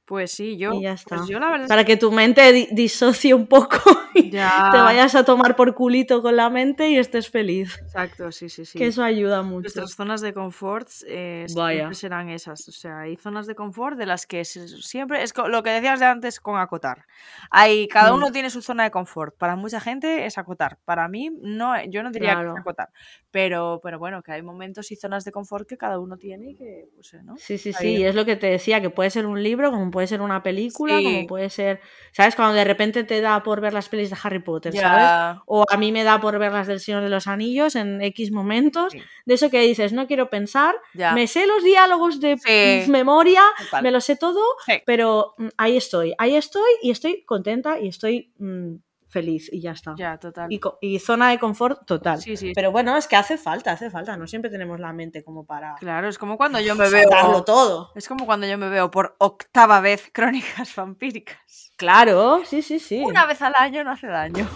Pues sí, yo. Y ya está. Pues yo la verdad es Para que tu mente di- disocie un poco y Ya. te vayas a tomar por culito con la mente y estés feliz. Exacto, sí, sí, sí. Que eso ayuda mucho. Nuestras zonas de confort eh, siempre serán esas. O sea, hay zonas de confort de las que siempre. Es lo que decías de antes con acotar. Hay, cada Mm. uno tiene su zona de confort. Para mucha gente es acotar. Para mí, no, yo no diría que es acotar. Pero, pero bueno, que hay momentos y zonas de confort que cada uno tiene y que, pues, eh, ¿no? Sí, sí, sí, es lo que te decía, que puede ser un libro, como puede ser una película, Sí. como puede ser, ¿sabes? Cuando de repente te da por ver las pelis de Harry Potter, ¿sabes? O a mí me da por ver las del Señor de los Anillos en X momentos, Sí. de eso que dices, no quiero pensar, me sé los diálogos de Sí. memoria, me lo sé todo, pero mm, ahí estoy, ahí estoy y estoy contenta y estoy mm, feliz y ya está. Ya, total. Y, y zona de confort total. Sí, sí. Pero bueno, es que hace falta, hace falta, no siempre tenemos la mente como para Claro, es como cuando yo me veo. todo. Es como cuando yo me veo por octava vez crónicas vampíricas. Claro, sí, sí, sí. Una vez al año no hace daño.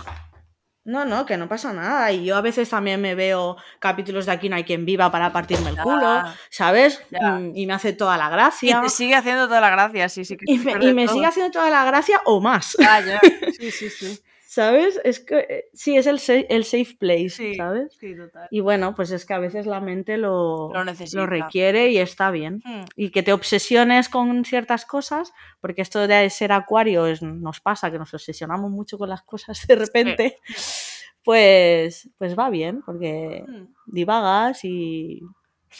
No, no, que no pasa nada. Y yo a veces también me veo capítulos de Aquí no hay quien viva para partirme el Ya. culo, ¿sabes? Ya. Mm, Y me hace toda la Y gracia. te sigue haciendo toda la gracia, sí, sí. Que Y me, y sigue haciendo toda la gracia o más. Ya. Sí, sí, sí. ¿Sabes? Es que eh, sí, es el, el safe place, ¿sabes? Sí, total. Y bueno, pues es que a veces la mente lo, lo, requiere y está bien. Hmm. Y que te obsesiones con ciertas cosas, porque esto de ser acuario nos pasa, que nos obsesionamos mucho con las cosas de repente, pues, pues va bien, porque hmm. divagas y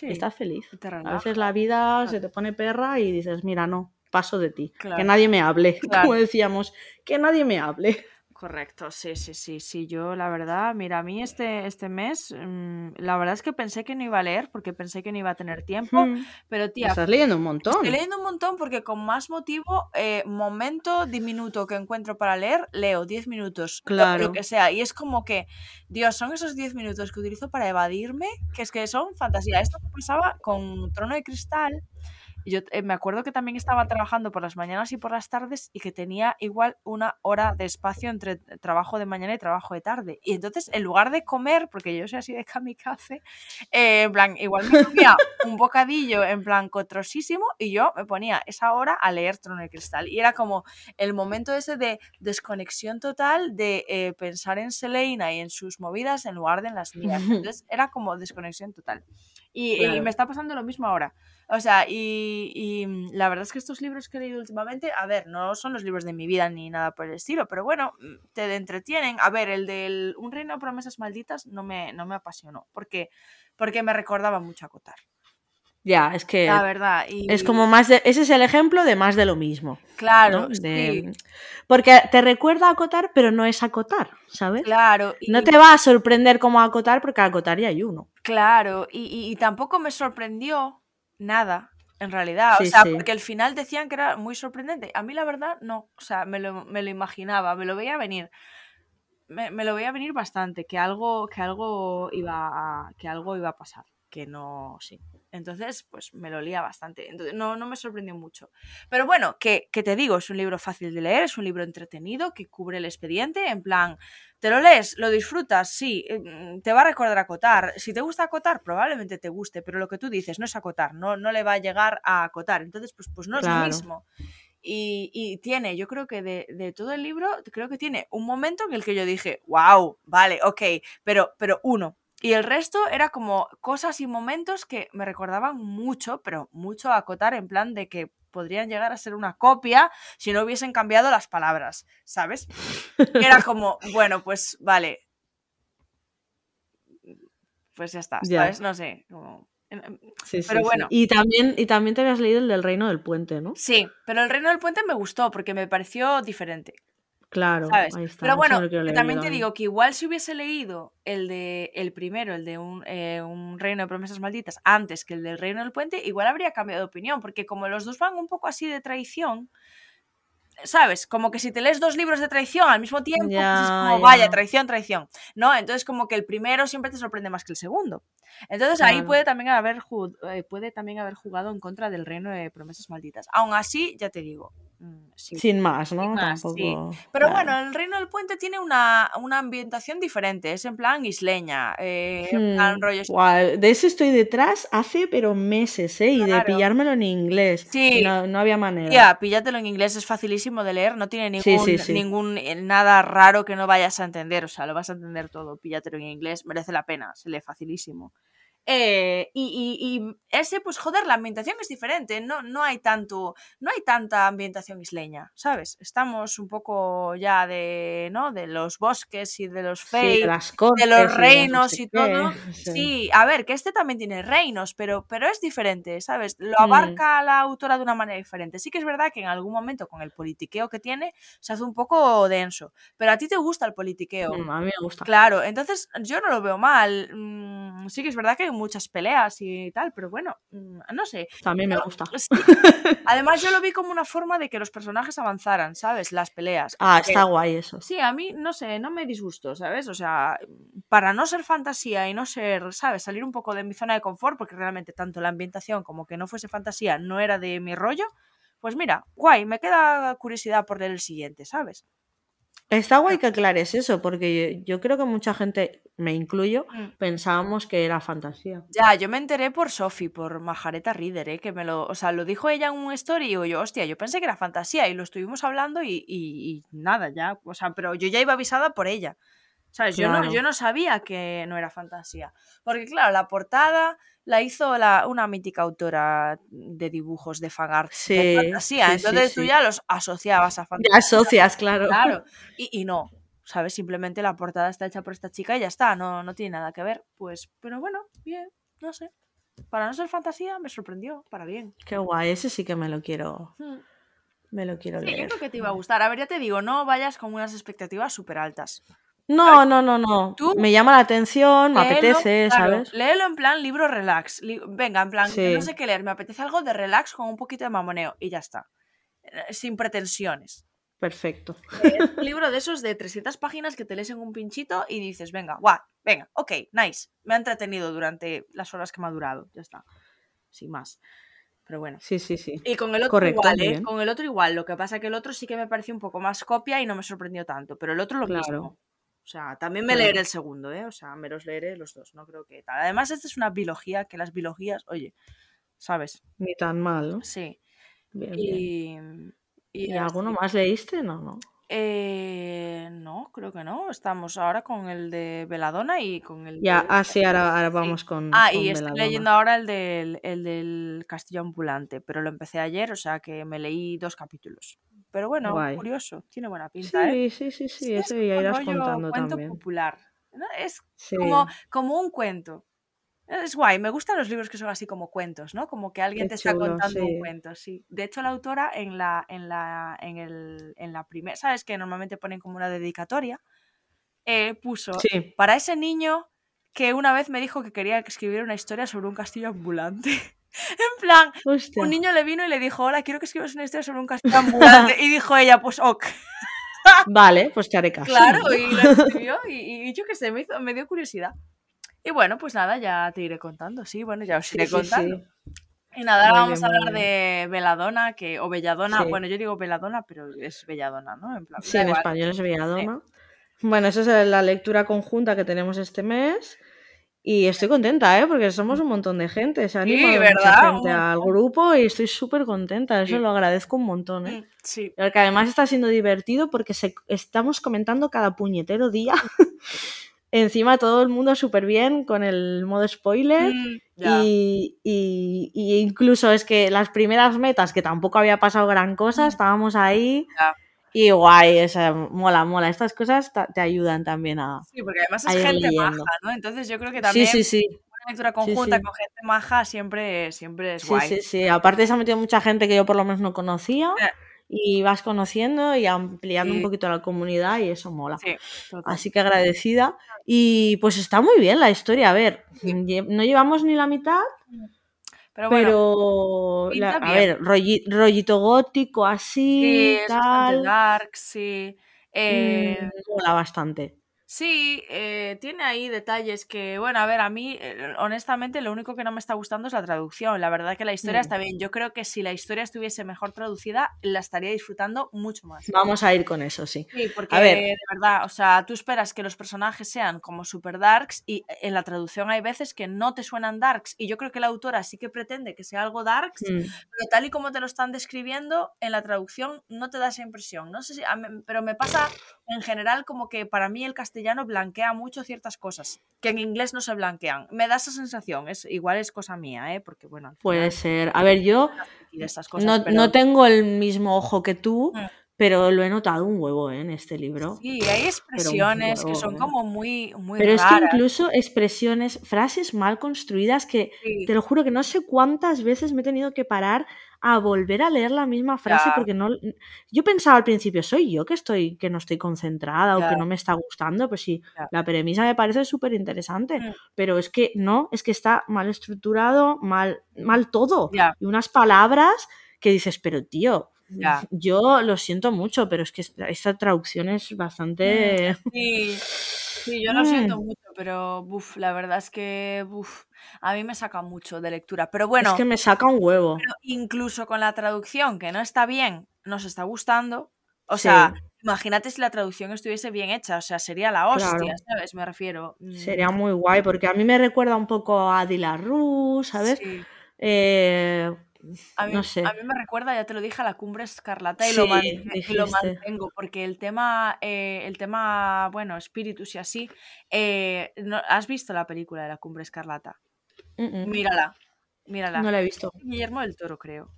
estás feliz. A veces la vida se te pone perra y dices, mira, no, paso de ti, que nadie me hable, como decíamos, que nadie me hable. Correcto, sí, sí, sí, sí. Yo, la verdad, mira, a mí este, este mes, mm, la verdad es que pensé que no iba a leer porque pensé que no iba a tener tiempo, pero tía. Estás leyendo un montón. Estoy leyendo un montón porque con más motivo, eh, momento diminuto que encuentro para leer, leo 10 minutos, claro. lo, que sea. Y es como que, Dios, son esos 10 minutos que utilizo para evadirme, que es que son fantasía. Esto me pasaba con Trono de Cristal yo eh, me acuerdo que también estaba trabajando por las mañanas y por las tardes y que tenía igual una hora de espacio entre trabajo de mañana y trabajo de tarde. Y entonces, en lugar de comer, porque yo soy así de kamikaze, eh, en plan, igual me comía un bocadillo en plan cotrosísimo y yo me ponía esa hora a leer Trono de Cristal. Y era como el momento ese de desconexión total de eh, pensar en Selena y en sus movidas en lugar de en las mías. Entonces, era como desconexión total. Y, y me está pasando lo mismo ahora. O sea, y, mm, la verdad es que estos libros que he leído últimamente, a ver, no son los libros de mi vida ni nada por el estilo, pero bueno, mm, te entretienen. A ver, el del Un reino de promesas malditas no me, no me apasionó, porque, porque me recordaba mucho a Cotar. Ya, es que. La verdad. Es como más de. Ese es el ejemplo de más de lo mismo. Claro. Porque te recuerda a acotar, pero no es acotar, ¿sabes? Claro. No te va a sorprender como acotar, porque acotar ya hay uno. Claro. y, tampoco me sorprendió nada, en realidad. o sea, porque al final decían que era muy sorprendente. A mí la verdad no, o sea, me lo, me lo imaginaba, me lo veía venir. Me, me, lo veía venir bastante, que algo, que algo iba a, que algo iba a pasar, que no, sí. Entonces, pues me lo lía bastante. Entonces, no, no me sorprendió mucho. Pero bueno, que, que, te digo, es un libro fácil de leer, es un libro entretenido, que cubre el expediente, en plan, ¿Te lo lees? ¿Lo disfrutas? Sí. Mm, ¿Te va a recordar acotar? Si te gusta acotar, probablemente te guste, pero lo que tú dices no es acotar, no, no le va a llegar a acotar. Entonces, pues, pues no es lo mismo. Y, tiene, yo creo que de, todo el libro, creo que tiene un momento en el que yo dije, wow, vale, ok, pero, pero uno. Y el resto era como cosas y momentos que me recordaban mucho, pero mucho a acotar en plan de que podrían llegar a ser una copia si no hubiesen cambiado las palabras, ¿sabes? Era como, bueno, pues vale. Pues ya está, ¿sabes? No sé. pero bueno. Y, también, y también te habías leído el del Reino del Puente, ¿no? Sí, pero el Reino del Puente me gustó porque me pareció diferente. Claro, Pero bueno, también te digo que igual si hubiese leído el de el primero, el de un, eh, un, reino de promesas malditas, antes que el del reino del puente, igual habría cambiado de opinión, porque como los dos van un poco así de traición, ¿sabes? Como que si te lees dos libros de traición al mismo tiempo, pues es como, vaya, traición, traición. ¿No? Entonces como que el primero siempre te sorprende más que el segundo. Entonces ahí puede también, haber, eh, puede también haber jugado en contra del reino de promesas malditas. Aún así, ya te digo, Mm, sin más, ¿no? Pero bueno, el Reino del Puente tiene una, ambientación diferente, es en plan isleña, eh, hmm, De eso estoy detrás hace pero meses, ¿eh? Y de pillármelo en inglés. Sí. No, había manera. Ya, píllatelo en inglés, es facilísimo de leer, no tiene ningún, ningún eh, nada raro que no vayas a entender, o sea, lo vas a entender todo, píllatelo en inglés, merece la pena, se lee facilísimo. Eh, y, ese, pues joder, la ambientación es diferente, no, no hay tanto, no hay tanta ambientación isleña, ¿sabes? Estamos un poco ya de, ¿no? De los bosques y de los fey, de, los reinos y, todo. Sí. a ver, que este también tiene reinos, pero, pero es diferente, ¿sabes? Lo mm. abarca la autora de una manera diferente. Sí que es verdad que en algún momento con el politiqueo que tiene se hace un poco denso, pero a ti te gusta el politiqueo. Mm, a mí me gusta. Claro, entonces yo no lo veo mal. Mm, sí que es verdad que muchas peleas y tal, pero bueno, mm, no sé. También me gusta. Además, yo lo vi como una forma de que los personajes avanzaran, ¿sabes? Las peleas. Ah, está guay eso. Sí, a mí, no sé, no me disgusto, ¿sabes? O sea, para no ser fantasía y no ser, ¿sabes? Salir un poco de mi zona de confort, porque realmente tanto la ambientación como que no fuese fantasía no era de mi rollo, pues mira, guay, me queda curiosidad por leer el siguiente, ¿sabes? Está guay que aclares eso, porque yo, creo que mucha gente, me incluyo, mm. pensábamos que era fantasía. Ya, yo me enteré por Sophie, por Majareta Reader, ¿eh? que me lo, o sea, lo dijo ella en un story y digo yo, hostia, yo pensé que era fantasía y lo estuvimos hablando y, nada, ya, o sea, pero yo ya iba avisada por ella. ¿Sabes? Yo, no, yo no sabía que no era fantasía. Porque, claro, la portada la hizo la, una mítica autora de dibujos de Fagar de fantasía. Entonces tú ya los asociabas a fantasía. Ya asocias, claro. Claro. Y, y, no, ¿sabes? Simplemente la portada está hecha por esta chica y ya está, no, no tiene nada que ver. Pues, pero bueno, bien, no sé. Para no ser fantasía me sorprendió, para bien. Qué guay, ese sí que me lo quiero. Hmm. Me lo quiero sí, leer. Yo creo que te iba a gustar. A ver, ya te digo, no vayas con unas expectativas súper altas. No, no, no, no. Me llama la atención, me apetece, ¿sabes? Léelo en plan libro relax. Venga, en plan, no sé qué leer, me apetece algo de relax con un poquito de mamoneo y ya está. Eh, sin pretensiones. Perfecto. un libro de esos de 300 páginas que te lees en un pinchito y dices, venga, guau, venga, ok, nice. Me ha entretenido durante las horas que me ha durado, ya está. Sin más. Pero bueno. Sí, sí, sí. Y con el otro igual, ¿eh? Con el otro igual. Lo que pasa es que el otro sí que me pareció un poco más copia y no me sorprendió tanto. Pero el otro lo mismo. O sea, también me leeré el segundo, ¿eh? O sea, me los leeré los dos, no creo que tal. Además, esta es una biología, que las biologías, oye, ¿sabes? Ni tan mal, ¿no? Sí. Bien, y, ¿Y, alguno más leíste? No, no. Eh, no, creo que no. Estamos ahora con el de Veladona y con el. Ya, ah, sí, ahora, vamos con. Ah, y estoy leyendo ahora el del, el del Castillo Ambulante, pero lo empecé ayer, o sea que me leí dos capítulos. Pero bueno, curioso, tiene buena pinta. Sí, ¿eh? sí, sí, sí, eso ya irás contando cuento popular. Es como, como un cuento. Es guay, me gustan los libros que son así como cuentos, ¿no? Como que alguien te está contando un cuento, sí. De hecho, la autora en la, en la, en el, en la primera, ¿sabes? Que normalmente ponen como una dedicatoria, eh, puso para ese niño que una vez me dijo que quería escribir una historia sobre un castillo ambulante. En plan, un niño le vino y le dijo, hola, quiero que escribas una historia sobre un castillo ambulante. y dijo ella, pues ok. Vale, pues te haré caso. Claro, y lo escribió y, yo qué sé, me, hizo, me dio curiosidad. Y bueno, pues nada, ya te iré contando, sí, bueno, ya os iré contando. Y nada, ahora vamos a hablar de Veladona, que, o Belladona, bueno, yo digo Veladona, pero es Belladona, ¿no? En plan, sí, en español es Belladona. Bueno, esa es la lectura conjunta que tenemos este mes. Y estoy contenta, ¿eh? Porque somos un montón de gente. Se ha animado mucha gente al grupo y estoy súper contenta. Eso lo agradezco un montón, ¿eh? Mm, sí. Porque además está siendo divertido porque se, estamos comentando cada puñetero día. Encima todo el mundo súper bien con el modo spoiler. Mm, y, y, incluso es que las primeras metas, que tampoco había pasado gran cosa, mm. estábamos ahí. Y guay, esa, mola, mola. Estas cosas te ayudan también a. Sí, porque además es gente maja, ¿no? Entonces yo creo que también. Sí, sí, sí. Una lectura conjunta con gente maja siempre, siempre es guay. Sí, sí, sí. Aparte se ha metido mucha gente que yo por lo menos no conocía. Eh. Y vas conociendo y ampliando un poquito la comunidad y eso mola. Sí, Así que agradecida. Y pues está muy bien la historia. A ver, no llevamos ni la mitad. Pero, bueno, a ver, rollito, gótico así, sí, tal. dark, sí. Mm, eh, mola bastante. Sí, eh, tiene ahí detalles que, bueno, a ver, a mí, eh, honestamente, lo único que no me está gustando es la traducción. La verdad que la historia mm. está bien. Yo creo que si la historia estuviese mejor traducida, la estaría disfrutando mucho más. Vamos a ir con eso, sí. Sí, porque de verdad, o sea, tú esperas que los personajes sean como super darks y en la traducción hay veces que no te suenan darks. Y yo creo que la autora sí que pretende que sea algo darks, mm. pero tal y como te lo están describiendo, en la traducción no te da esa impresión. No sé si, pero me pasa en general como que para mí el castellano blanquea mucho ciertas cosas que en inglés no se blanquean. Me da esa sensación, es igual es cosa mía, ¿eh? porque bueno. Puede ser. A ver, yo no, tengo el mismo ojo que tú. Mm. Pero lo he notado un huevo ¿eh? en este libro. Sí, hay expresiones que son ¿eh? como muy, muy Pero es que incluso expresiones, frases mal construidas que te lo juro que no sé cuántas veces me he tenido que parar a volver a leer la misma frase porque no yo pensaba al principio soy yo que estoy que no estoy concentrada o que no me está gustando pues sí la premisa me parece súper interesante mm. pero es que no es que está mal estructurado mal mal todo y unas palabras que dices pero tío yo lo siento mucho pero es que esta traducción es bastante mm, sí, sí yo lo siento mm. mucho pero uf, la verdad es que uf, a mí me saca mucho de lectura. Pero bueno. Es que me saca un huevo. incluso con la traducción, que no está bien, nos está gustando. O sea, imagínate si la traducción estuviese bien hecha, o sea, sería la hostia, ¿sabes? Me refiero. Sería mm. muy guay, porque a mí me recuerda un poco a Dilarru, ¿sabes? Eh, a mí, no sé. a mí me recuerda, ya te lo dije, a la cumbre escarlata y, lo, mantengo, porque el tema, eh, el tema, bueno, espíritus y así, eh, ¿has visto la película de la cumbre escarlata? Mírala, mírala. No la he visto. Guillermo del Toro, creo.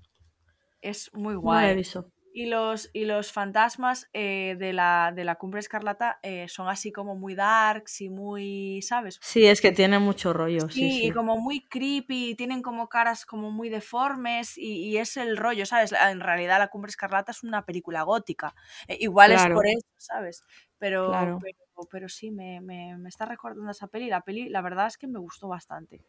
Es muy guay. No la he visto. Y los, y los fantasmas eh, de, la, de la cumbre escarlata eh, son así como muy darks y muy, ¿sabes? Sí, es que tienen mucho rollo. Sí, sí, y como muy creepy, tienen como caras como muy deformes y, es el rollo, ¿sabes? En realidad la cumbre escarlata es una película gótica. Eh, igual es por eso, ¿sabes? Pero, pero, pero, sí, me, me, me está recordando esa peli. La peli, la verdad es que me gustó bastante.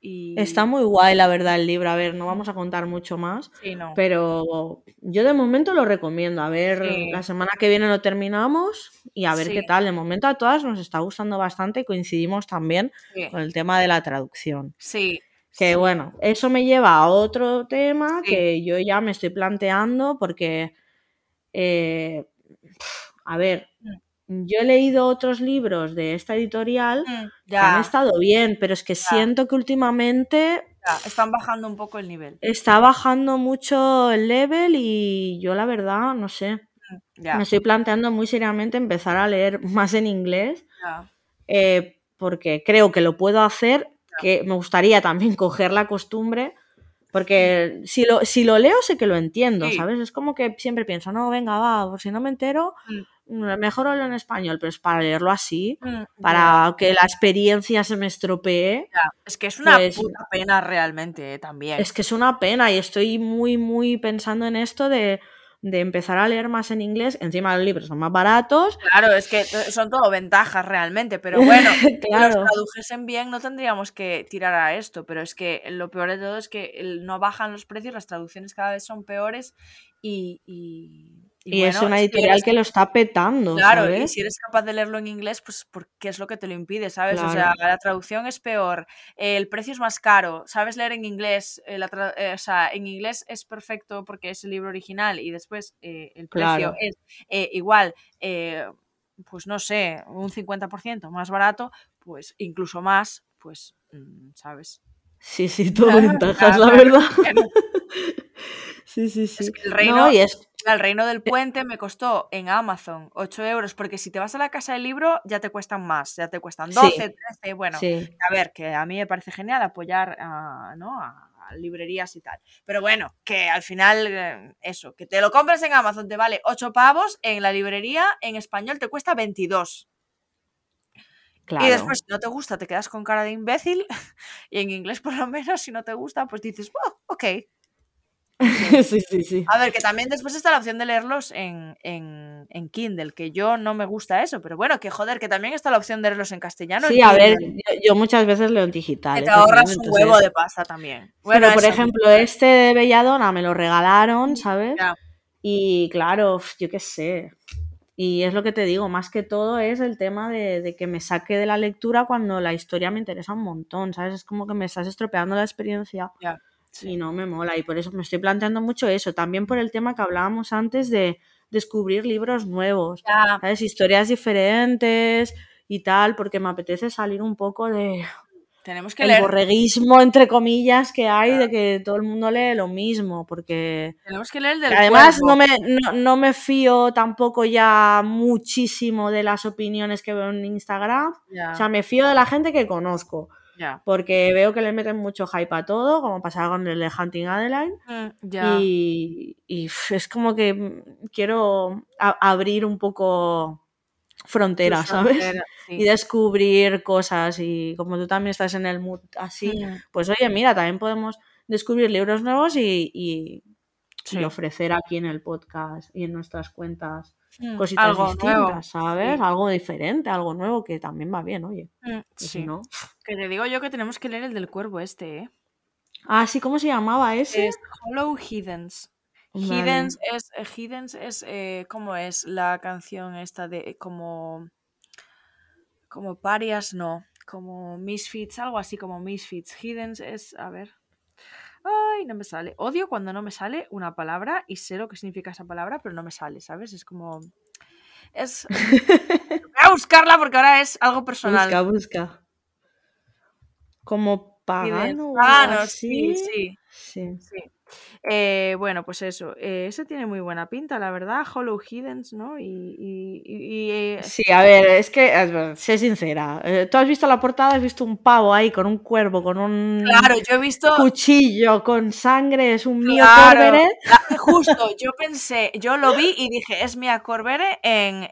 Está muy guay, la verdad, el libro. A ver, no vamos a contar mucho más. Pero yo de momento lo recomiendo. A ver, la semana que viene lo terminamos y a ver qué tal. De momento a todas nos está gustando bastante y coincidimos también con el tema de la traducción. Sí. Que bueno, eso me lleva a otro tema que yo ya me estoy planteando porque, eh, a ver. Yo he leído otros libros de esta editorial mm, que han estado bien, pero es que siento que últimamente están bajando un poco el nivel. Está bajando mucho el level y yo la verdad no sé. Mm, me estoy planteando muy seriamente empezar a leer más en inglés eh, porque creo que lo puedo hacer, que me gustaría también coger la costumbre. Porque si lo, si lo leo sé que lo entiendo, ¿sabes? Es como que siempre pienso, no, venga, va, por si no me entero, mm. Mm, mejor hablo en español, pero es para leerlo así, mm, para que la experiencia se me estropee. Es que es una pues puta pena realmente eh, también. Es que es una pena y estoy muy, muy pensando en esto de, empezar a leer más en inglés. Encima los libros son más baratos. Claro, es que son todo ventajas realmente, pero bueno, si los tradujesen bien no tendríamos que tirar a esto, pero es que lo peor de todo es que no bajan los precios, las traducciones cada vez son peores y y, es una editorial que lo está petando. Claro, y si eres capaz de leerlo en inglés, pues ¿qué es lo que te lo impide? ¿Sabes? O sea, la traducción es peor, el precio es más caro, sabes leer en inglés, eh, eh, o sea, en inglés es perfecto porque es el libro original y después eh, el precio es igual, pues no sé, un 50% más barato, pues incluso más, pues, mm, ¿sabes? Sí, sí, todo ventajas, la verdad. sí, sí, sí. el reino, y es el reino del puente me costó en Amazon 8 euros, porque si te vas a la casa del libro ya te cuestan más, ya te cuestan 12, 13, bueno, a ver, que a mí me parece genial apoyar a, ¿no? a, librerías y tal. Pero bueno, que al final eh, eso, que te lo compras en Amazon te vale 8 pavos, en la librería en español te cuesta 22. Claro. Y después, si no te gusta, te quedas con cara de imbécil. Y en inglés, por lo menos, si no te gusta, pues dices, oh, ok, sí, sí, sí. A ver, que también después está la opción de leerlos en, Kindle, que yo no me gusta eso, pero bueno, que joder, que también está la opción de leerlos en castellano. Sí, a ver, yo, muchas veces leo en digital. Que te ahorras un huevo de pasta también. Bueno, por ejemplo, este de Belladona me lo regalaron, ¿sabes? Y claro, yo qué sé. Y es lo que te digo, más que todo es el tema de, que me saque de la lectura cuando la historia me interesa un montón, ¿sabes? Es como que me estás estropeando la experiencia. Sí, no me mola y por eso me estoy planteando mucho eso. También por el tema que hablábamos antes de descubrir libros nuevos, ¿sabes? Historias diferentes y tal, porque me apetece salir un poco de tenemos que el borreguismo entre comillas que hay de que todo el mundo lee lo mismo, porque tenemos que leer el del además no me, no, me fío tampoco ya muchísimo de las opiniones que veo en Instagram, o sea, me fío de la gente que conozco. Porque veo que le meten mucho hype a todo, como pasaba con el de Hunting Adeline. Mm, y, es como que quiero abrir un poco fronteras, ¿sabes? Y descubrir cosas. Y como tú también estás en el mood así, mm. pues oye, mira, también podemos descubrir libros nuevos y, y ofrecer aquí en el podcast y en nuestras cuentas Mm, cositas algo distintas, ¿sabes? Algo diferente, algo nuevo que también va bien, oye. Mm, sí. Que te digo yo que tenemos que leer el del cuervo este, ¿eh? Ah, sí, ¿cómo se llamaba ese? Es Hollow Hiddens. Hiddens es, eh, Hiddens es eh, ¿cómo es la canción esta de como como parias, no, como Misfits, algo así como Misfits. Hiddens es, a ver, ay, no me sale. Odio cuando no me sale una palabra y sé lo que significa esa palabra, pero no me sale, ¿sabes? Es como... es... Voy a buscarla porque ahora es algo personal. Busca, busca. Como pagano. Pagano, sí, sí. sí. sí. Eh, bueno, pues eso, eh, ese tiene muy buena pinta, la verdad, Hollow Hiddens, ¿no? Y, eh, Sí, a ver, es que, sé sincera, tú has visto la portada, has visto un pavo ahí con un cuervo, con un claro, yo he visto... cuchillo, con sangre, es un mío Corbere. justo, yo pensé, yo lo vi y dije, es Mia Corbere en,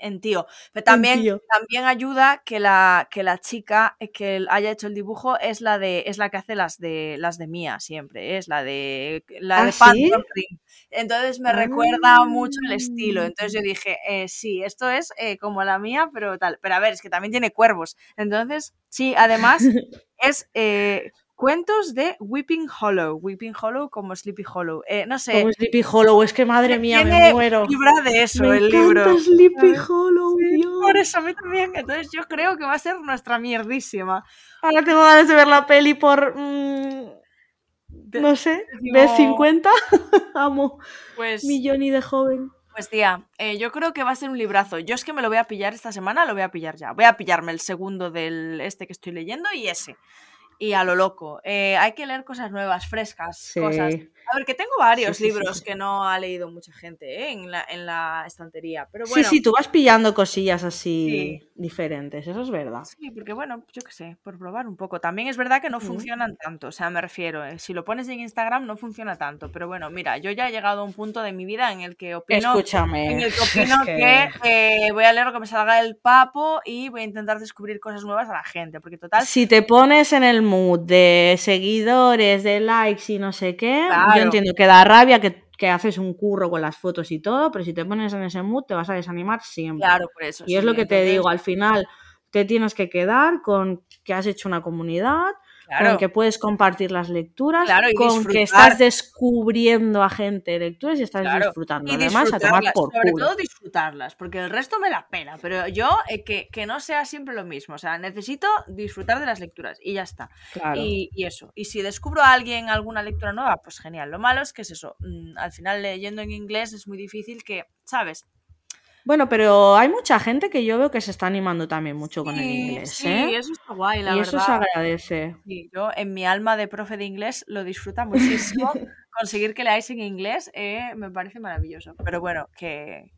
en, tío, pero también, también ayuda que la, que la chica que haya hecho el dibujo es la, de, es la que hace las de, las de Mia siempre, es la de la ¿Ah, de Phantom Entonces me recuerda mucho el estilo. Ah. Entonces yo dije, eh, sí, esto es eh, como la mía, pero tal. Pero a ver, es que también tiene cuervos. Entonces, sí, además es eh, cuentos de Weeping Hollow. Weeping Hollow como Sleepy Hollow. no sé. Como Sleepy Hollow, es que madre mía, me muero. Libra de eso el libro. Sleepy Hollow, Por eso a mí también. Entonces yo creo que va a ser nuestra mierdísima. Ahora tengo ganas de ver la peli por. No sé, de 50, amo. Pues, mi Johnny de joven. Pues tía, eh, yo creo que va a ser un librazo. Yo es que me lo voy a pillar esta semana, lo voy a pillar ya. Voy a pillarme el segundo del este que estoy leyendo y ese y a lo loco. Eh, hay que leer cosas nuevas, frescas, cosas. A ver, que tengo varios libros que no ha leído mucha gente ¿eh? en, la, en, la, estantería. Pero bueno, sí, sí, tú vas pillando cosillas así diferentes, eso es verdad. Sí, porque bueno, yo qué sé, por probar un poco. También es verdad que no funcionan tanto, o sea, me refiero, eh, si lo pones en Instagram no funciona tanto, pero bueno, mira, yo ya he llegado a un punto de mi vida en el que opino, Escúchame. En el que, opino que, voy a leer lo que me salga del papo y voy a intentar descubrir cosas nuevas a la gente, porque total... Si te pones en el mood de seguidores, de likes y no sé qué, yo entiendo que da rabia que, haces un curro con las fotos y todo, pero si te pones en ese mood te vas a desanimar siempre. Claro, por eso. Y es lo que te digo, al final te tienes que quedar con que has hecho una comunidad, con que puedes compartir las lecturas, con que estás descubriendo a gente de lecturas y estás disfrutando. Y Además, a tomar por Sobre todo disfrutarlas, porque el resto me la pena, pero yo eh, que, no sea siempre lo mismo. O sea, necesito disfrutar de las lecturas y ya está. Y, eso. Y si descubro a alguien alguna lectura nueva, pues genial. Lo malo es que es eso. Mm, al final, leyendo en inglés es muy difícil que, ¿sabes? Bueno, pero hay mucha gente que yo veo que se está animando también mucho con el inglés. Sí, ¿eh? eso está guay, la y verdad. eso se agradece. Sí, yo en mi alma de profe de inglés lo disfruta muchísimo. Conseguir que leáis en inglés eh, me parece maravilloso. Pero bueno, que,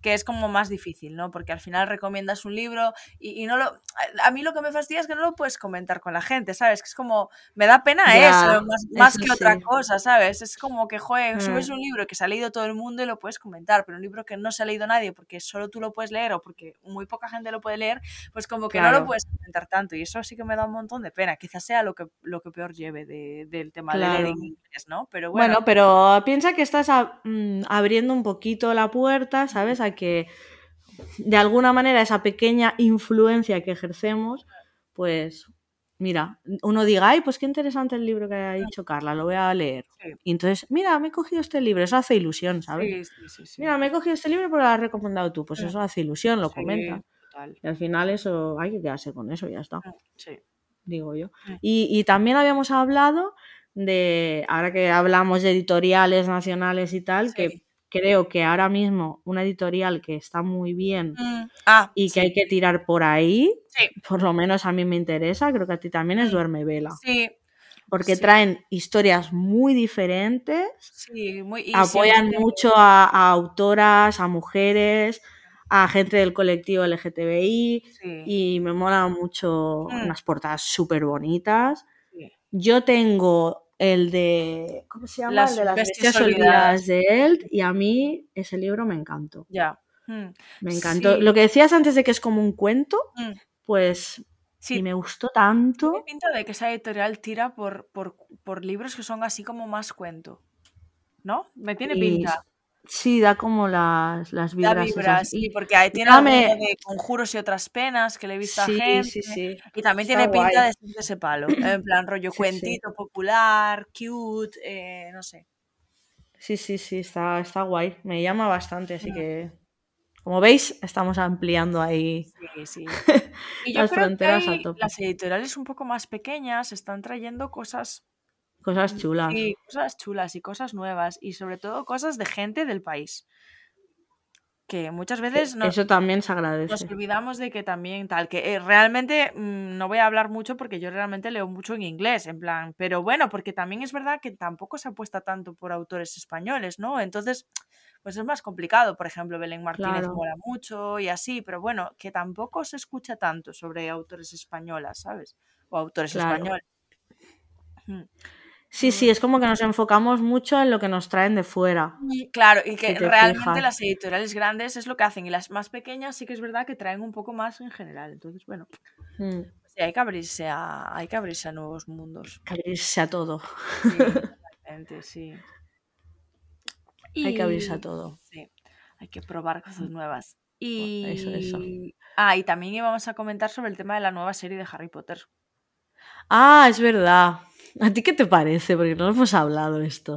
que es como más difícil, ¿no? Porque al final recomiendas un libro y, no lo... A mí lo que me fastidia es que no lo puedes comentar con la gente, ¿sabes? Que es como, me da pena eso, más, que otra cosa, ¿sabes? Es como que, joder, subes mm. un libro que se ha leído todo el mundo y lo puedes comentar, pero un libro que no se ha leído nadie porque solo tú lo puedes leer o porque muy poca gente lo puede leer, pues como que no lo puedes comentar tanto y eso sí que me da un montón de pena. Quizás sea lo que, lo que peor lleve del tema de leer en inglés, ¿no? Pero bueno. Bueno, pero piensa que estás mm, abriendo un poquito la puerta, ¿sabes? Que de alguna manera esa pequeña influencia que ejercemos, pues mira, uno diga, ay, pues qué interesante el libro que ha dicho Carla, lo voy a leer. Y entonces, mira, me he cogido este libro, eso hace ilusión, ¿sabes? mira, me he cogido este libro porque lo has recomendado tú, pues eso hace ilusión, lo comenta. Y al final eso, hay que quedarse con eso, ya está. Digo yo. Y, y también habíamos hablado de, ahora que hablamos de editoriales nacionales y tal, que creo que ahora mismo una editorial que está muy bien mm, ah, y que hay que tirar por ahí, por lo menos a mí me interesa, creo que a ti también es Duerme Vela. Sí. Porque traen historias muy diferentes, sí, muy, apoyan mucho a, autoras, a mujeres, a gente del colectivo LGTBI y me mola mucho mm. unas portadas súper bonitas. Yo tengo el de. ¿Cómo se llama? Las el de las bestias, olvidadas de él. Y a mí ese libro me encantó. Ya. Hmm. Me encantó. Lo que decías antes de que es como un cuento, hmm. pues. Sí. Y me gustó tanto. Me pinta de que esa editorial tira por, por, por, libros que son así como más cuento. ¿No? Me tiene pinta. Sí, da como las, las vibras. sí, porque ahí tiene Dame... de conjuros y otras penas que le he visto a gente. Sí, sí. Y también tiene pinta de, ese palo. En plan, rollo cuentito popular, cute, eh, no sé. Sí, sí, sí, está, está guay. Me llama bastante, así mm. que. Como veis, estamos ampliando ahí sí, sí. Y yo las creo fronteras que las editoriales un poco más pequeñas están trayendo cosas Cosas chulas. Sí, cosas chulas y cosas nuevas y sobre todo cosas de gente del país. que muchas veces nos, eso también se agradece. Nos olvidamos de que también tal, que eh, realmente mm, no voy a hablar mucho porque yo realmente leo mucho en inglés, en plan, pero bueno, porque también es verdad que tampoco se apuesta tanto por autores españoles, ¿no? Entonces, pues es más complicado. Por ejemplo, Belén Martínez mola mucho y así, pero bueno, que tampoco se escucha tanto sobre autores españolas, ¿sabes? O autores españoles. Sí, sí, es como que nos enfocamos mucho en lo que nos traen de fuera. claro, y que realmente las editoriales grandes es lo que hacen y las más pequeñas sí que es verdad que traen un poco más en general. Entonces, bueno, mm. sí, hay, que abrirse a, hay que abrirse a nuevos mundos. Hay que abrirse a todo. Sí, sí. Hay que abrirse a todo. Sí, hay que probar cosas nuevas. Y... Eso, eso. Ah, y también íbamos a comentar sobre el tema de la nueva serie de Harry Potter. Ah, es verdad. ¿A ti qué te parece? Porque no hemos hablado esto.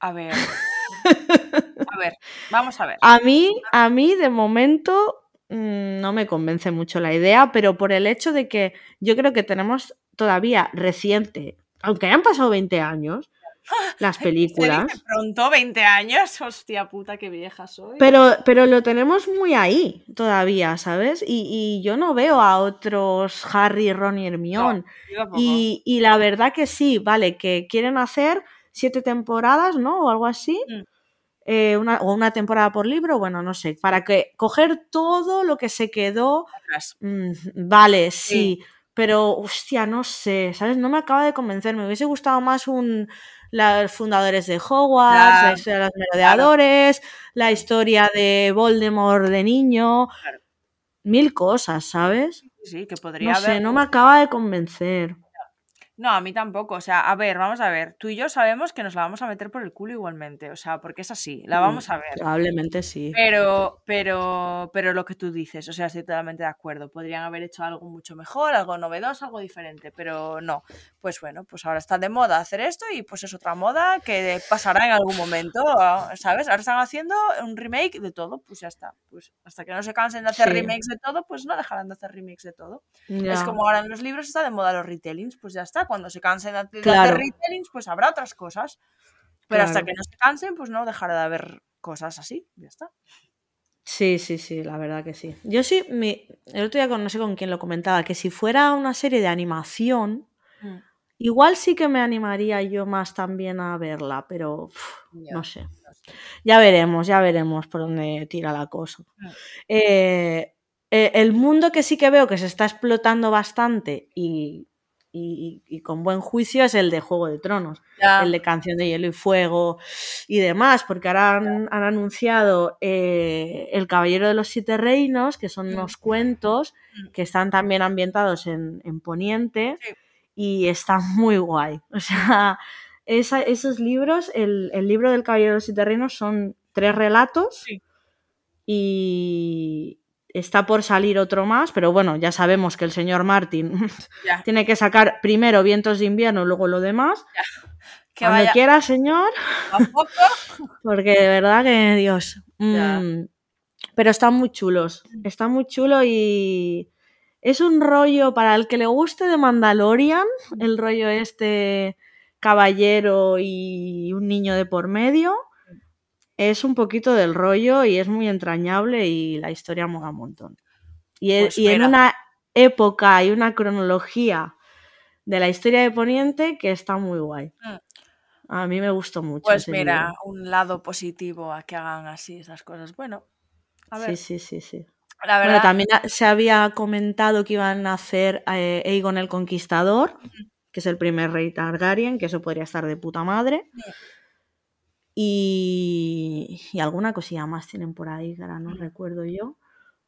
A ver. A ver, vamos a ver. A mí, a mí de momento mm, no me convence mucho la idea, pero por el hecho de que yo creo que tenemos todavía reciente, aunque hayan pasado 20 años, las películas. pronto 20 años, hostia puta, qué vieja soy. Pero, pero lo tenemos muy ahí todavía, ¿sabes? Y, yo no veo a otros Harry, Ron y Hermione. y, la verdad que sí, vale, que quieren hacer siete temporadas, ¿no? O algo así. Mm. Eh, una, o una temporada por libro, bueno, no sé, para que coger todo lo que se quedó. Mm, vale, sí. Pero, hostia, no sé, ¿sabes? No me acaba de convencer. Me hubiese gustado más un, los fundadores de Hogwarts, la historia de los merodeadores, la historia de Voldemort de niño, mil cosas, ¿sabes? Sí, que podría no sé, no me acaba de convencer. No, a mí tampoco. O sea, a ver, vamos a ver. Tú y yo sabemos que nos la vamos a meter por el culo igualmente. O sea, porque es así. La mm, vamos a ver. Probablemente sí. Pero, pero, pero lo que tú dices, o sea, estoy totalmente de acuerdo. Podrían haber hecho algo mucho mejor, algo novedoso, algo diferente. Pero no. Pues bueno, pues ahora está de moda hacer esto y pues es otra moda que pasará en algún momento. ¿Sabes? Ahora están haciendo un remake de todo. Pues ya está. Pues hasta que no se cansen de hacer remakes de todo, pues no dejarán de hacer remakes de todo. Es como ahora en los libros está de moda los retellings, pues ya está cuando se cansen de hacer retellings, pues habrá otras cosas. Pero hasta que no se cansen, pues no dejará de haber cosas así, ya está. Sí, sí, sí, la verdad que sí. Yo sí, mi... el otro día con, no sé con quién lo comentaba, que si fuera una serie de animación, mm. igual sí que me animaría yo más también a verla, pero no sé. Ya veremos, ya veremos por dónde tira la cosa. Mm. Eh, eh, el mundo que sí que veo que se está explotando bastante y y, con buen juicio es el de Juego de Tronos, el de Canción de Hielo y Fuego y demás, porque ahora han, anunciado eh, El Caballero de los Siete Reinos, que son unos cuentos mm. que están también ambientados en, Poniente y están muy guay. O sea, esos libros, el, el, libro del Caballero de los Siete Reinos son tres relatos y, está por salir otro más, pero bueno, ya sabemos que el señor Martin tiene que sacar primero Vientos de invierno, luego lo demás. Que Cuando quiera, señor. Porque de verdad que Dios. Mm, pero están muy chulos. Está muy chulo y es un rollo para el que le guste de Mandalorian, el rollo este caballero y un niño de por medio es un poquito del rollo y es muy entrañable y la historia mola un montón. Y, e, pues en una época y una cronología de la historia de Poniente que está muy guay. Mm. A mí me gustó mucho. Pues mira, un lado positivo a que hagan así esas cosas. Bueno, a ver. Sí, sí, sí, sí. La verdad... también se había comentado que iban a hacer eh, Aegon el Conquistador, que es el primer rey Targaryen, que eso podría estar de puta madre. Y, alguna cosilla más tienen por ahí, que ahora no recuerdo yo.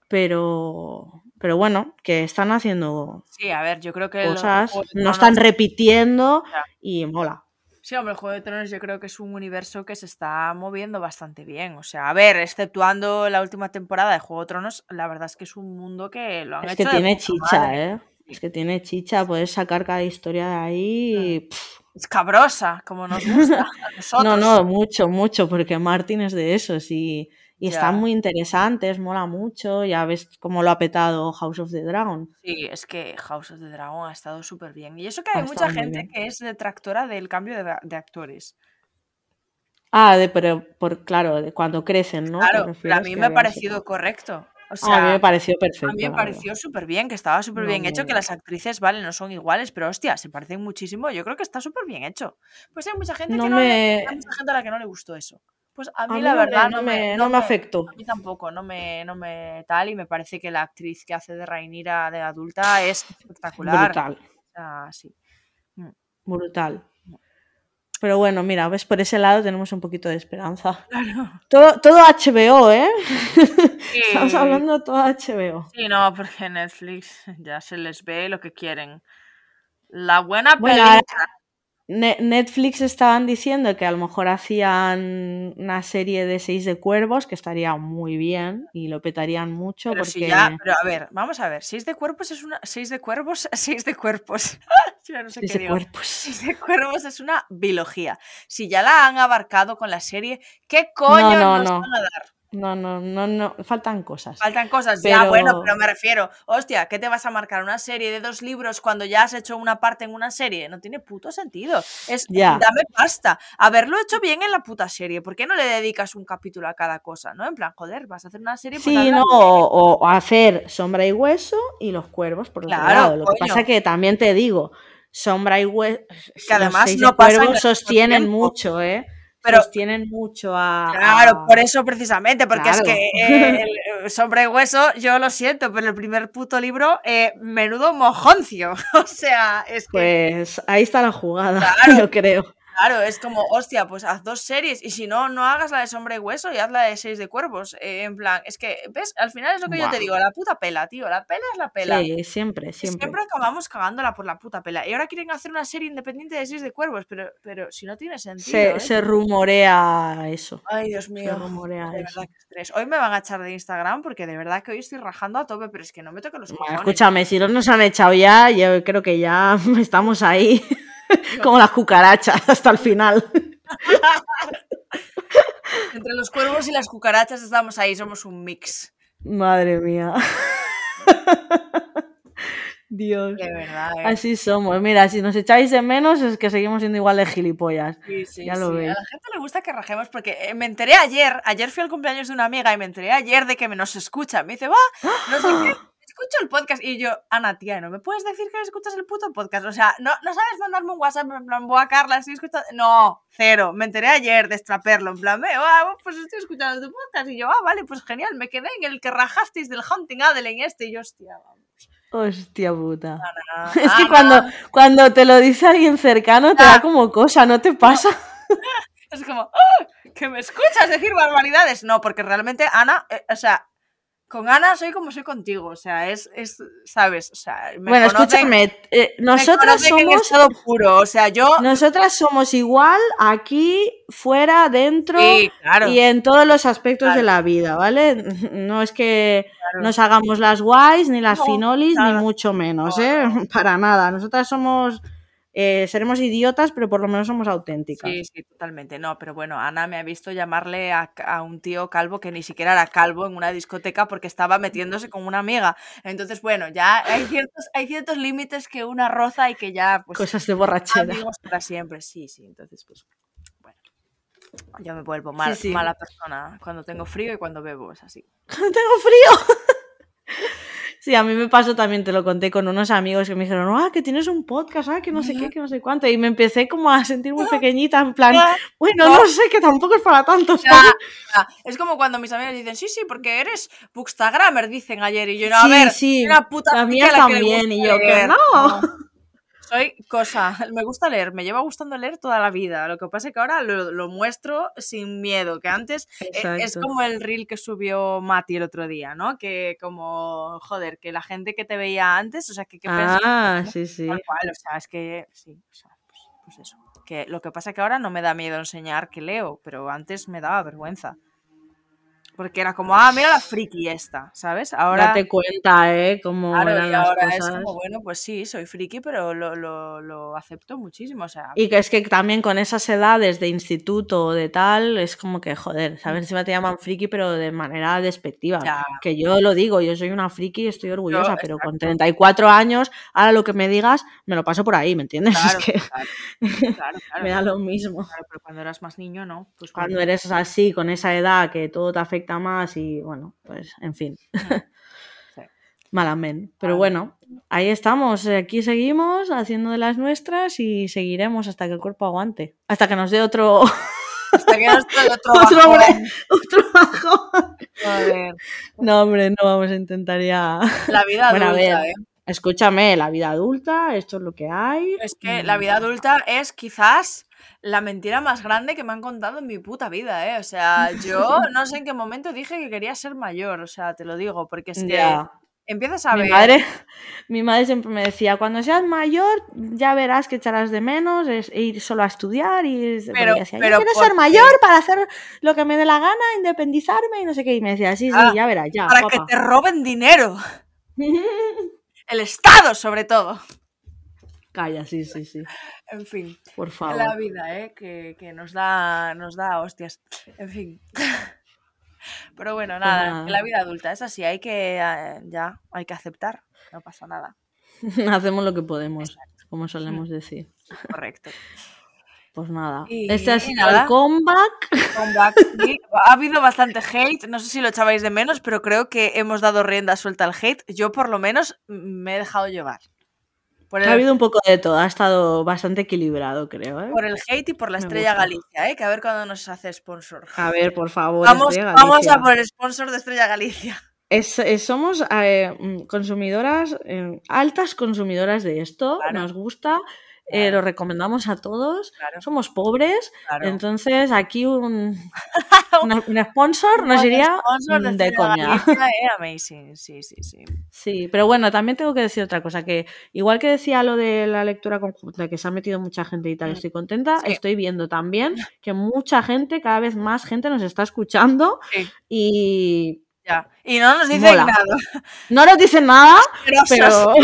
Pero, pero bueno, que están haciendo sí, a ver, yo creo que cosas, no están repitiendo y mola. Sí, hombre, el Juego de Tronos yo creo que es un universo que se está moviendo bastante bien. O sea, a ver, exceptuando la última temporada de Juego de Tronos, la verdad es que es un mundo que lo han es que tiene chicha, ¿eh? Es que tiene chicha, puedes sacar cada historia de ahí. Escabrosa, como nos gusta No, no, mucho, mucho, porque Martin es de esos y, y están muy interesantes, mola mucho. Ya ves cómo lo ha petado House of the Dragon. Sí, es que House of the Dragon ha estado súper bien. Y eso que hay mucha gente que es detractora del cambio de, actores. Ah, de, pero por, claro, de cuando crecen, ¿no? Claro, a mí me ha parecido correcto. A mí me pareció perfecto. A mí me pareció súper bien, que estaba súper bien hecho, que las actrices, vale, no son iguales, pero hostia, se parecen muchísimo. Yo creo que está súper bien hecho. Pues hay mucha gente que no hay mucha gente a la que no le gustó eso. Pues a mí, la verdad no me, no me, afectó. A mí tampoco, no me, no me tal, y me parece que la actriz que hace de Rainira de adulta es espectacular. Brutal. O sea, sí. Mm. Brutal. Pero bueno, mira, ves, por ese lado tenemos un poquito de esperanza. Todo, todo HBO, ¿eh? Estamos hablando todo HBO. Sí, no, porque Netflix ya se les ve lo que quieren. La buena película. Netflix estaban diciendo que a lo mejor hacían una serie de seis de cuervos, que estaría muy bien y lo petarían mucho. Pero porque... ya, pero a ver, vamos a ver, seis de cuervos es una. Seis de cuervos, seis de cuerpos. no sé seis qué de digo. cuerpos. Seis de cuervos es una biología. Si ya la han abarcado con la serie, ¿qué coño no, nos no. van a dar? No, no, no, no, faltan cosas. Faltan cosas, ya bueno, pero me refiero, hostia, ¿qué te vas a marcar una serie de dos libros cuando ya has hecho una parte en una serie? No tiene puto sentido. Es, Ya. dame pasta. Haberlo hecho bien en la puta serie. ¿Por qué no le dedicas un capítulo a cada cosa, no? En plan, joder, vas a hacer una serie. Sí, no, o, o hacer sombra y hueso y los cuervos por otro Claro, lado. Lo que pasa que también te digo, sombra y hueso. Que además seis no pasan cuervos sostienen mucho, ¿eh? Pero- sostienen mucho a. Claro, a- por eso precisamente, porque es que eh, el, y Hueso, yo lo siento, pero el primer puto libro, eh, menudo mojoncio. O sea, es que, Pues ahí está la jugada, Claro. yo creo. Claro, es como, hostia, pues haz dos series y si no, no hagas la de Sombra y Hueso y haz la de Seis de Cuervos. Eh, en plan, es que, ¿ves? Al final es lo que yo te digo, la puta pela, tío, la pela es la pela. Sí, siempre, siempre. Siempre acabamos cagándola por la puta pela. Y ahora quieren hacer una serie independiente de Seis de Cuervos, pero, pero si no tiene sentido. Se, ¿eh? se rumorea eso. Ay, Dios Se mío. rumorea De eso. verdad que estrés. Hoy me van a echar de Instagram porque de verdad que hoy estoy rajando a tope, pero es que no me tocan los Bueno, cojones. escúchame, si no nos han echado ya, yo creo que ya estamos ahí como las cucarachas hasta el final. Entre los cuervos y las cucarachas estamos ahí, somos un mix. Madre mía. Dios. De verdad, ¿eh? Así somos. Mira, si nos echáis de menos es que seguimos siendo igual de gilipollas. Sí, sí, ya lo sí. A la gente le gusta que rajemos porque eh, me enteré ayer, ayer fui al cumpleaños de una amiga y me enteré ayer de que me nos escucha. Me dice, va, no sé qué, escucho el podcast. Y yo, Ana, tía, ¿no me puedes decir que escuchas el puto podcast? O sea, no, no sabes mandarme un WhatsApp en plan, voy a Carla, estoy escuchando. No, cero. Me enteré ayer de extraperlo. En plan, "Ve, va, pues estoy escuchando tu podcast. Y yo, ah, vale, pues genial. Me quedé en el que rajasteis del Hunting Adeline este. Y yo, hostia, vamos. Hostia puta. Ana, Es que Ana". cuando, cuando te lo dice alguien cercano te Ah. da como cosa, ¿no te pasa? Es como, ¡ah! que me escuchas decir barbaridades. No, porque realmente Ana, eh, o sea, con Ana soy como soy contigo. O sea, es, es ¿sabes? O sea, me bueno, conocen- escúchame, eh, me nosotras en somos estado puro. O sea, yo. Nosotras somos igual aquí, fuera, dentro Sí, claro. y en todos los aspectos de la vida, ¿vale? No es que claro. nos hagamos las guays, ni las No, finolis, ni mucho menos, No, ¿eh? Para nada. Nosotras somos, eh, seremos idiotas, pero por lo menos somos auténticas. Sí, sí, totalmente. No, pero bueno, Ana me ha visto llamarle a, a un tío calvo que ni siquiera era calvo en una discoteca porque estaba metiéndose con una amiga. Entonces, bueno, ya hay ciertos, hay ciertos límites que una roza y que ya, pues, Cosas de borrachera. amigos para siempre. Sí, sí. Entonces, pues, bueno. Yo me vuelvo mal- sí. mala persona cuando tengo frío y cuando bebo, es así. Tengo frío. Sí, a mí me pasó también, te lo conté con unos amigos que me dijeron, ah, que tienes un podcast, ah, que no sé qué, que no sé cuánto. Y me empecé como a sentir muy pequeñita, en plan, bueno, no sé, que tampoco es para tanto. Es como cuando mis amigos dicen, sí, sí, porque eres bookstagrammer, dicen ayer. Y yo, no, a Sí, ver, sí, una puta las mías también, y yo, que no. Soy cosa, me gusta leer, me lleva gustando leer toda la vida. Lo que pasa es que ahora lo, lo muestro sin miedo, que antes eh, es Exacto. como el reel que subió Mati el otro día, ¿no? Que como, joder, que la gente que te veía antes, o sea, que, que pensaba, Ah, ¿no? sí, sí. Tal cual, o sea, es que sí, o sea, pues, pues eso. Que lo que pasa es que ahora no me da miedo enseñar que leo, pero antes me daba vergüenza. Porque era como, ah, mira la friki esta, ¿sabes? Ahora. Date cuenta, ¿eh? Como eran las ahora es como, bueno, pues sí, soy friki, pero lo, lo, lo, acepto muchísimo, o sea. Y que es que también con esas edades de instituto o de tal, es como que, joder, ¿sabes? Encima te llaman friki, pero de manera despectiva. Que yo lo digo, yo soy una friki y estoy orgullosa, pero con 34 años, ahora lo que me digas, me lo paso por ahí, ¿me entiendes? es que claro, me da lo mismo. pero cuando eras más niño, ¿no? Pues cuando eres así, con esa edad, que todo te afecta más y bueno, pues en fin. Malamente. Pero bueno, ahí estamos. Aquí seguimos haciendo de las nuestras y seguiremos hasta que el cuerpo aguante. Hasta que nos dé otro. Hasta que nos dé otro, otro, bajón. No, hombre, no vamos a intentar ya. La vida adulta, ¿eh? Escúchame, la vida adulta, esto es lo que hay. Es que la vida adulta es quizás la mentira más grande que me han contado en mi puta vida, ¿eh? O sea, yo no sé en qué momento dije que quería ser mayor, o sea, te lo digo, porque es que empiezas a mi ver... Madre, mi madre siempre me decía, cuando seas mayor ya verás que echarás de menos es ir solo a estudiar y... Pero, decía, yo quiero ser mayor para hacer lo que me dé la gana, independizarme y no sé qué. Y me decía, sí, sí, ah, ya verás, ya. Para que te roben dinero. El Estado, sobre todo. Calla, sí, sí, sí. En fin. Por favor. La vida, ¿eh? Que, nos, da, nos da hostias. En fin. Pero bueno, pues nada, la vida adulta es así, hay que eh, ya, hay que aceptar, no pasa nada. Hacemos lo que podemos, como solemos decir. Correcto. Pues nada, este ha sido el comeback. Ha habido bastante hate, no sé si lo echabais de menos, pero creo que hemos dado rienda suelta al hate. Yo por lo menos me he dejado llevar. Ha habido un poco de todo, ha estado bastante equilibrado, creo. ¿eh? Por el hate y por la Estrella Galicia, ¿eh? que a ver cuándo nos hace sponsor. A ver, por favor. Vamos, vamos a por el sponsor de Estrella Galicia. somos eh, mm, consumidoras, eh, altas consumidoras de esto, nos gusta, eh, lo recomendamos a todos. Somos pobres, entonces aquí un, un, sponsor nos iría de, coña. amazing, sí, sí, sí. Sí, pero bueno, también tengo que decir otra cosa, que igual que decía lo de la lectura conjunta, que se ha metido mucha gente y tal, mm, estoy contenta, estoy viendo también que mucha gente, cada vez más gente nos está escuchando y ya. Y no nos dicen nada. No nos dicen nada, pero,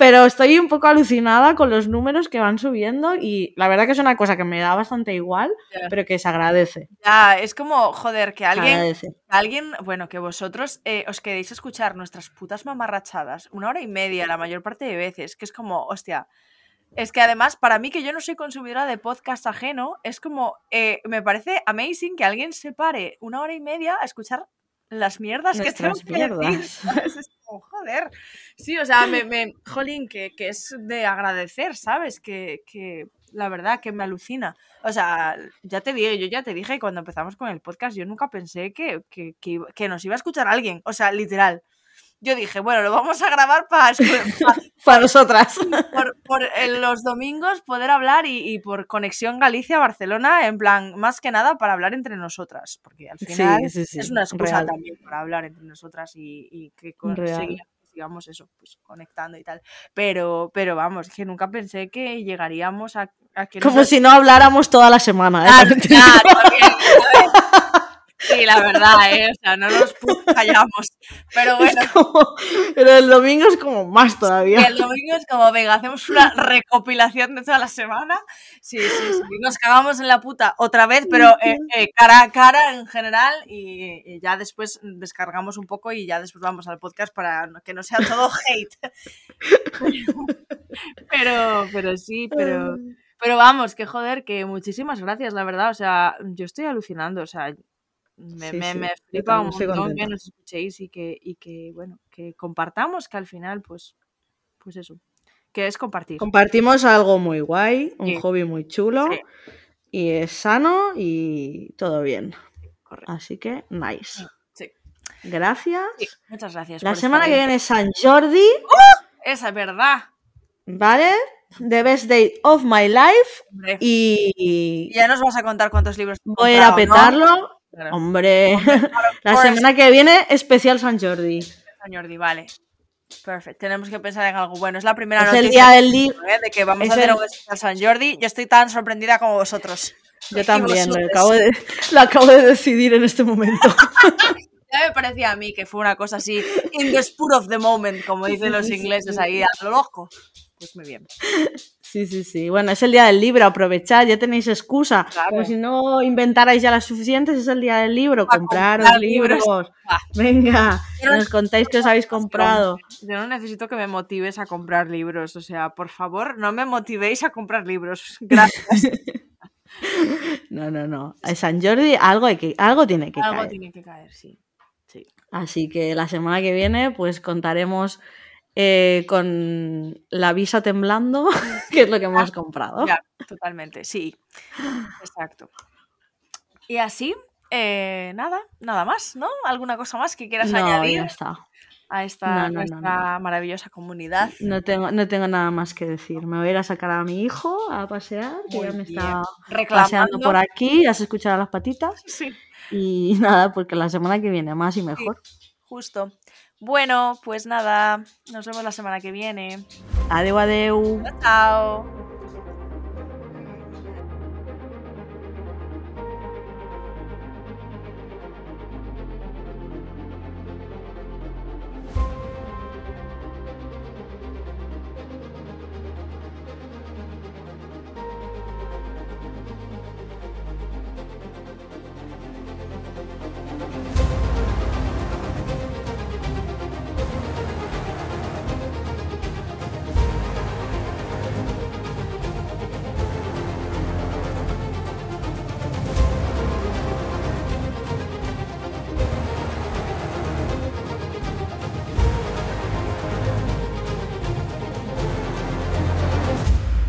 pero estoy un poco alucinada con los números que van subiendo y la verdad que es una cosa que me da bastante igual, pero que se agradece. Ya, es como, joder, que alguien, alguien bueno, que vosotros eh, os quedéis a escuchar nuestras putas mamarrachadas una hora y media la mayor parte de veces, que es como, hostia, es que además, para mí, que yo no soy consumidora de podcast ajeno, es como, eh, me parece amazing que alguien se pare una hora y media a escuchar las mierdas que que decir. Como, joder. Sí, o sea, me, me jolín, que, que, es de agradecer, ¿sabes? Que, que, la verdad que me alucina. O sea, ya te dije, yo ya te dije cuando empezamos con el podcast, yo nunca pensé que, que, que nos iba a escuchar alguien. O sea, literal yo dije, bueno, lo vamos a grabar para, para, nosotras. Por, los domingos poder hablar y, por conexión Galicia-Barcelona, en plan, más que nada para hablar entre nosotras, porque al final es una excusa también para hablar entre nosotras y, que sigamos eso, pues conectando y tal. Pero, pero vamos, que nunca pensé que llegaríamos a, que... Como si no habláramos toda la semana. ¿eh? Sí, la verdad, ¿eh? O sea, no nos callamos. Pero bueno. pero el domingo es como más todavía. el domingo es como, venga, hacemos una recopilación de toda la semana. Sí, sí, sí. Nos cagamos en la puta otra vez, pero eh, eh, cara a cara en general. Y, ya después descargamos un poco y ya después vamos al podcast para que no sea todo hate. pero, pero sí, pero. Pero vamos, que joder, que muchísimas gracias, la verdad. O sea, yo estoy alucinando. O sea, me, me, flipa un montón que nos escuchéis y que, y que, bueno, que compartamos, que al final, pues, pues eso, que es compartir. Compartimos algo muy guay, un hobby muy chulo y es sano y todo bien. Así que, nice. Gracias. muchas gracias. La semana que viene es San Jordi. ¡Uh! Esa es verdad. ¿Vale? The Best Day of My Life. Y... ya nos vas a contar cuántos libros. Voy a ir a petarlo. Hombre, la semana que viene, especial San Jordi. San Jordi, vale. Perfecto, tenemos que pensar en algo bueno. Es la primera es el día del libro. ¿eh? de que vamos a hacer un especial San Jordi. Yo estoy tan sorprendida como vosotros. Yo también, lo acabo, de, lo acabo de decidir en este momento. Ya me parecía a mí que fue una cosa así, in the spur of the moment, como dicen los ingleses ahí, a lo loco. Pues muy bien. Sí, sí, sí. Bueno, es el día del libro, aprovechad, ya tenéis excusa. Como si no inventarais ya las suficientes, es el día del libro, comprar los libros. Venga, nos contáis que os habéis comprado. Yo no necesito que me motives a comprar libros, o sea, por favor, no me motivéis a comprar libros. Gracias. no, no, no. A San Jordi algo, hay que, algo tiene que caer. Algo tiene que caer, sí. sí. Así que la semana que viene, pues contaremos eh, con la visa temblando, que es lo que hemos comprado. Ya, totalmente, sí. Exacto. Y así, eh, nada, nada más, ¿no? ¿Alguna cosa más que quieras añadir? A esta nuestra maravillosa comunidad. No tengo, no tengo nada más que decir. Me voy a ir a sacar a mi hijo a pasear, que ya me está paseando por aquí. ¿Has escuchado las patitas? Sí. Y nada, porque la semana que viene más y mejor. justo. Bueno, pues nada, nos vemos la semana que viene. Adeu, adeu. Chao.